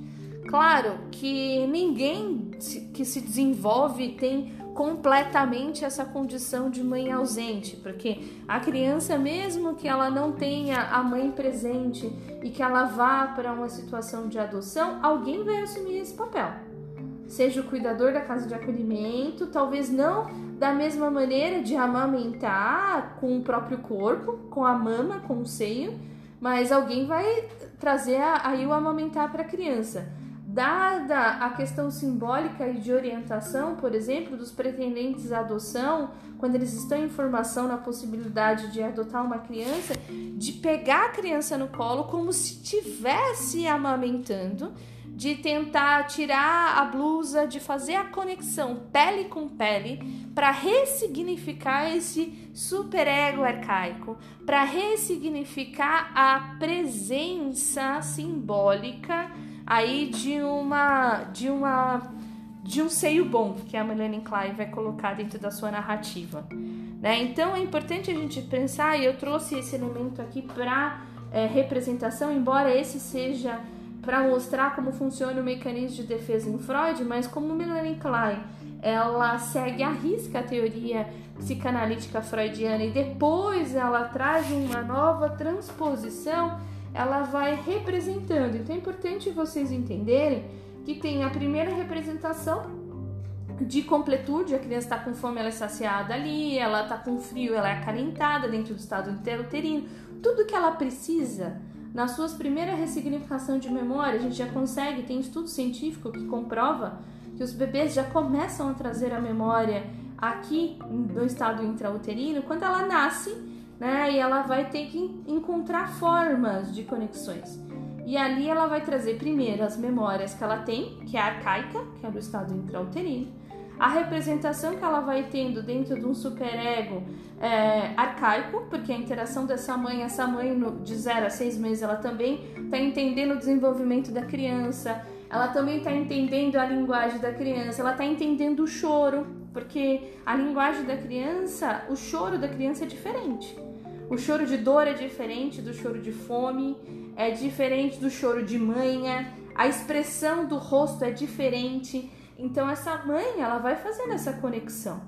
Claro que ninguém que se desenvolve tem completamente essa condição de mãe ausente, porque a criança, mesmo que ela não tenha a mãe presente e que ela vá para uma situação de adoção, alguém vai assumir esse papel. Seja o cuidador da casa de acolhimento, talvez não da mesma maneira de amamentar com o próprio corpo, com a mama, com o seio, mas alguém vai trazer aí o amamentar para a criança. Dada a questão simbólica e de orientação, por exemplo, dos pretendentes à adoção, quando eles estão em formação na possibilidade de adotar uma criança, de pegar a criança no colo como se estivesse amamentando, de tentar tirar a blusa, de fazer a conexão pele com pele para ressignificar esse superego arcaico, para ressignificar a presença simbólica aí de uma de uma de um seio bom que a Melanie Klein vai colocar dentro da sua narrativa. Né? Então é importante a gente pensar, e eu trouxe esse elemento aqui para é, representação, embora esse seja para mostrar como funciona o mecanismo de defesa em Freud, mas como Melanie Klein ela segue a risca a teoria psicanalítica freudiana e depois ela traz uma nova transposição, ela vai representando. Então é importante vocês entenderem que tem a primeira representação de completude, a criança está com fome, ela é saciada ali, ela está com frio, ela é acalentada dentro do estado interuterino, tudo que ela precisa nas suas primeiras ressignificação de memória, a gente já consegue, tem estudo científico que comprova que os bebês já começam a trazer a memória aqui no estado intrauterino quando ela nasce, né? E ela vai ter que encontrar formas de conexões. E ali ela vai trazer primeiro as memórias que ela tem, que é arcaica, que é do estado intrauterino, a representação que ela vai tendo dentro de um superego é, arcaico, porque a interação dessa mãe, essa mãe de 0 a 6 meses, ela também está entendendo o desenvolvimento da criança, ela também está entendendo a linguagem da criança, ela está entendendo o choro, porque a linguagem da criança, o choro da criança é diferente. O choro de dor é diferente do choro de fome, é diferente do choro de manha, a expressão do rosto é diferente. Então essa mãe, ela vai fazendo essa conexão,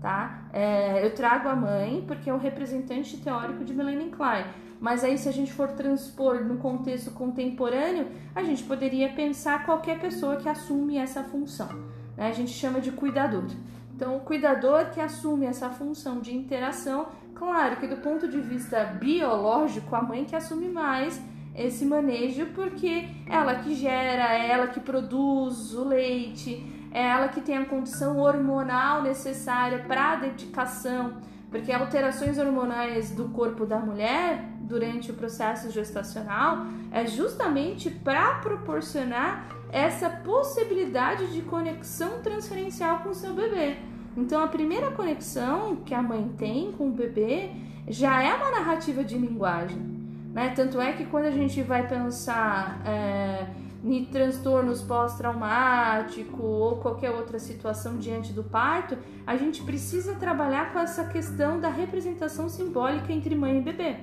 tá? É, eu trago a mãe porque é o representante teórico de Melanie Klein. Mas aí se a gente for transpor no contexto contemporâneo, a gente poderia pensar qualquer pessoa que assume essa função. Né? A gente chama de cuidador. Então, o cuidador que assume essa função de interação, claro que do ponto de vista biológico, a mãe que assume mais esse manejo, porque ela que gera, é ela que produz o leite, é ela que tem a condição hormonal necessária para a dedicação, porque alterações hormonais do corpo da mulher durante o processo gestacional é justamente para proporcionar essa possibilidade de conexão transferencial com o seu bebê. Então, a primeira conexão que a mãe tem com o bebê já é uma narrativa de linguagem. Né? Tanto é que quando a gente vai pensar é, em transtornos pós-traumático ou qualquer outra situação diante do parto, a gente precisa trabalhar com essa questão da representação simbólica entre mãe e bebê,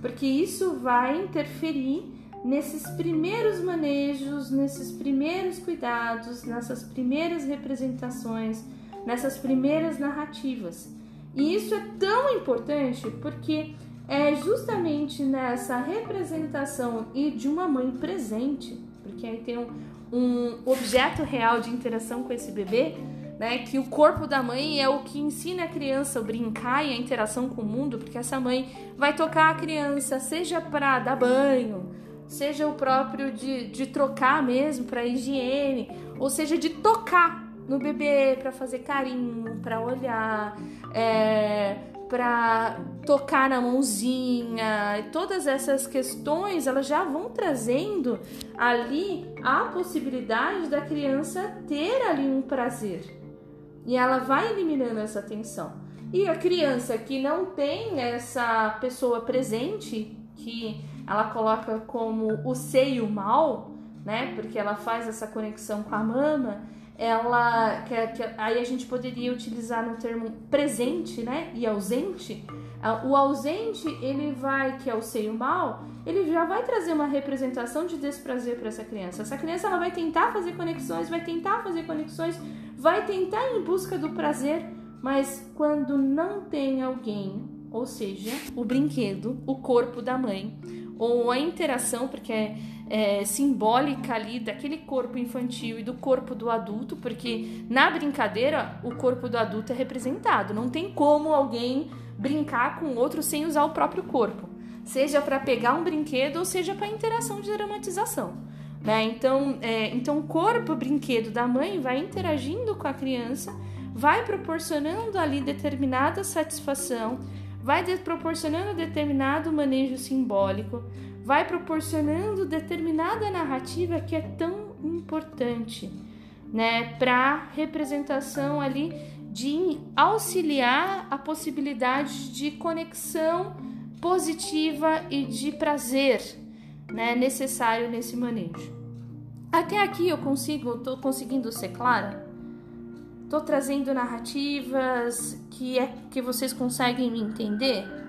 porque isso vai interferir nesses primeiros manejos, nesses primeiros cuidados, nessas primeiras representações, nessas primeiras narrativas. E isso é tão importante porque é justamente nessa representação e de uma mãe presente, porque aí tem um, um objeto real de interação com esse bebê, né? Que o corpo da mãe é o que ensina a criança a brincar e a interação com o mundo, porque essa mãe vai tocar a criança, seja para dar banho, seja o próprio de, de trocar mesmo para higiene, ou seja, de tocar no bebê para fazer carinho, para olhar, é, para tocar na mãozinha, todas essas questões elas já vão trazendo ali a possibilidade da criança ter ali um prazer e ela vai eliminando essa tensão. E a criança que não tem essa pessoa presente, que ela coloca como o seio mal, né? Porque ela faz essa conexão com a mama, ela que, que, aí a gente poderia utilizar no termo presente, né, e ausente. O ausente ele vai que é o seio mal, ele já vai trazer uma representação de desprazer para essa criança. Essa criança ela vai tentar fazer conexões, vai tentar fazer conexões, vai tentar ir em busca do prazer, mas quando não tem alguém, ou seja, o brinquedo, o corpo da mãe, ou a interação, porque é é, simbólica ali daquele corpo infantil e do corpo do adulto, porque na brincadeira o corpo do adulto é representado. Não tem como alguém brincar com outro sem usar o próprio corpo, seja para pegar um brinquedo ou seja para interação de dramatização. Né? Então, é, então, o corpo brinquedo da mãe vai interagindo com a criança, vai proporcionando ali determinada satisfação, vai proporcionando determinado manejo simbólico, vai proporcionando determinada narrativa que é tão importante, né, para representação ali de auxiliar a possibilidade de conexão positiva e de prazer, né, necessário nesse manejo. Até aqui eu consigo, tô conseguindo ser clara? Tô trazendo narrativas que é que vocês conseguem me entender?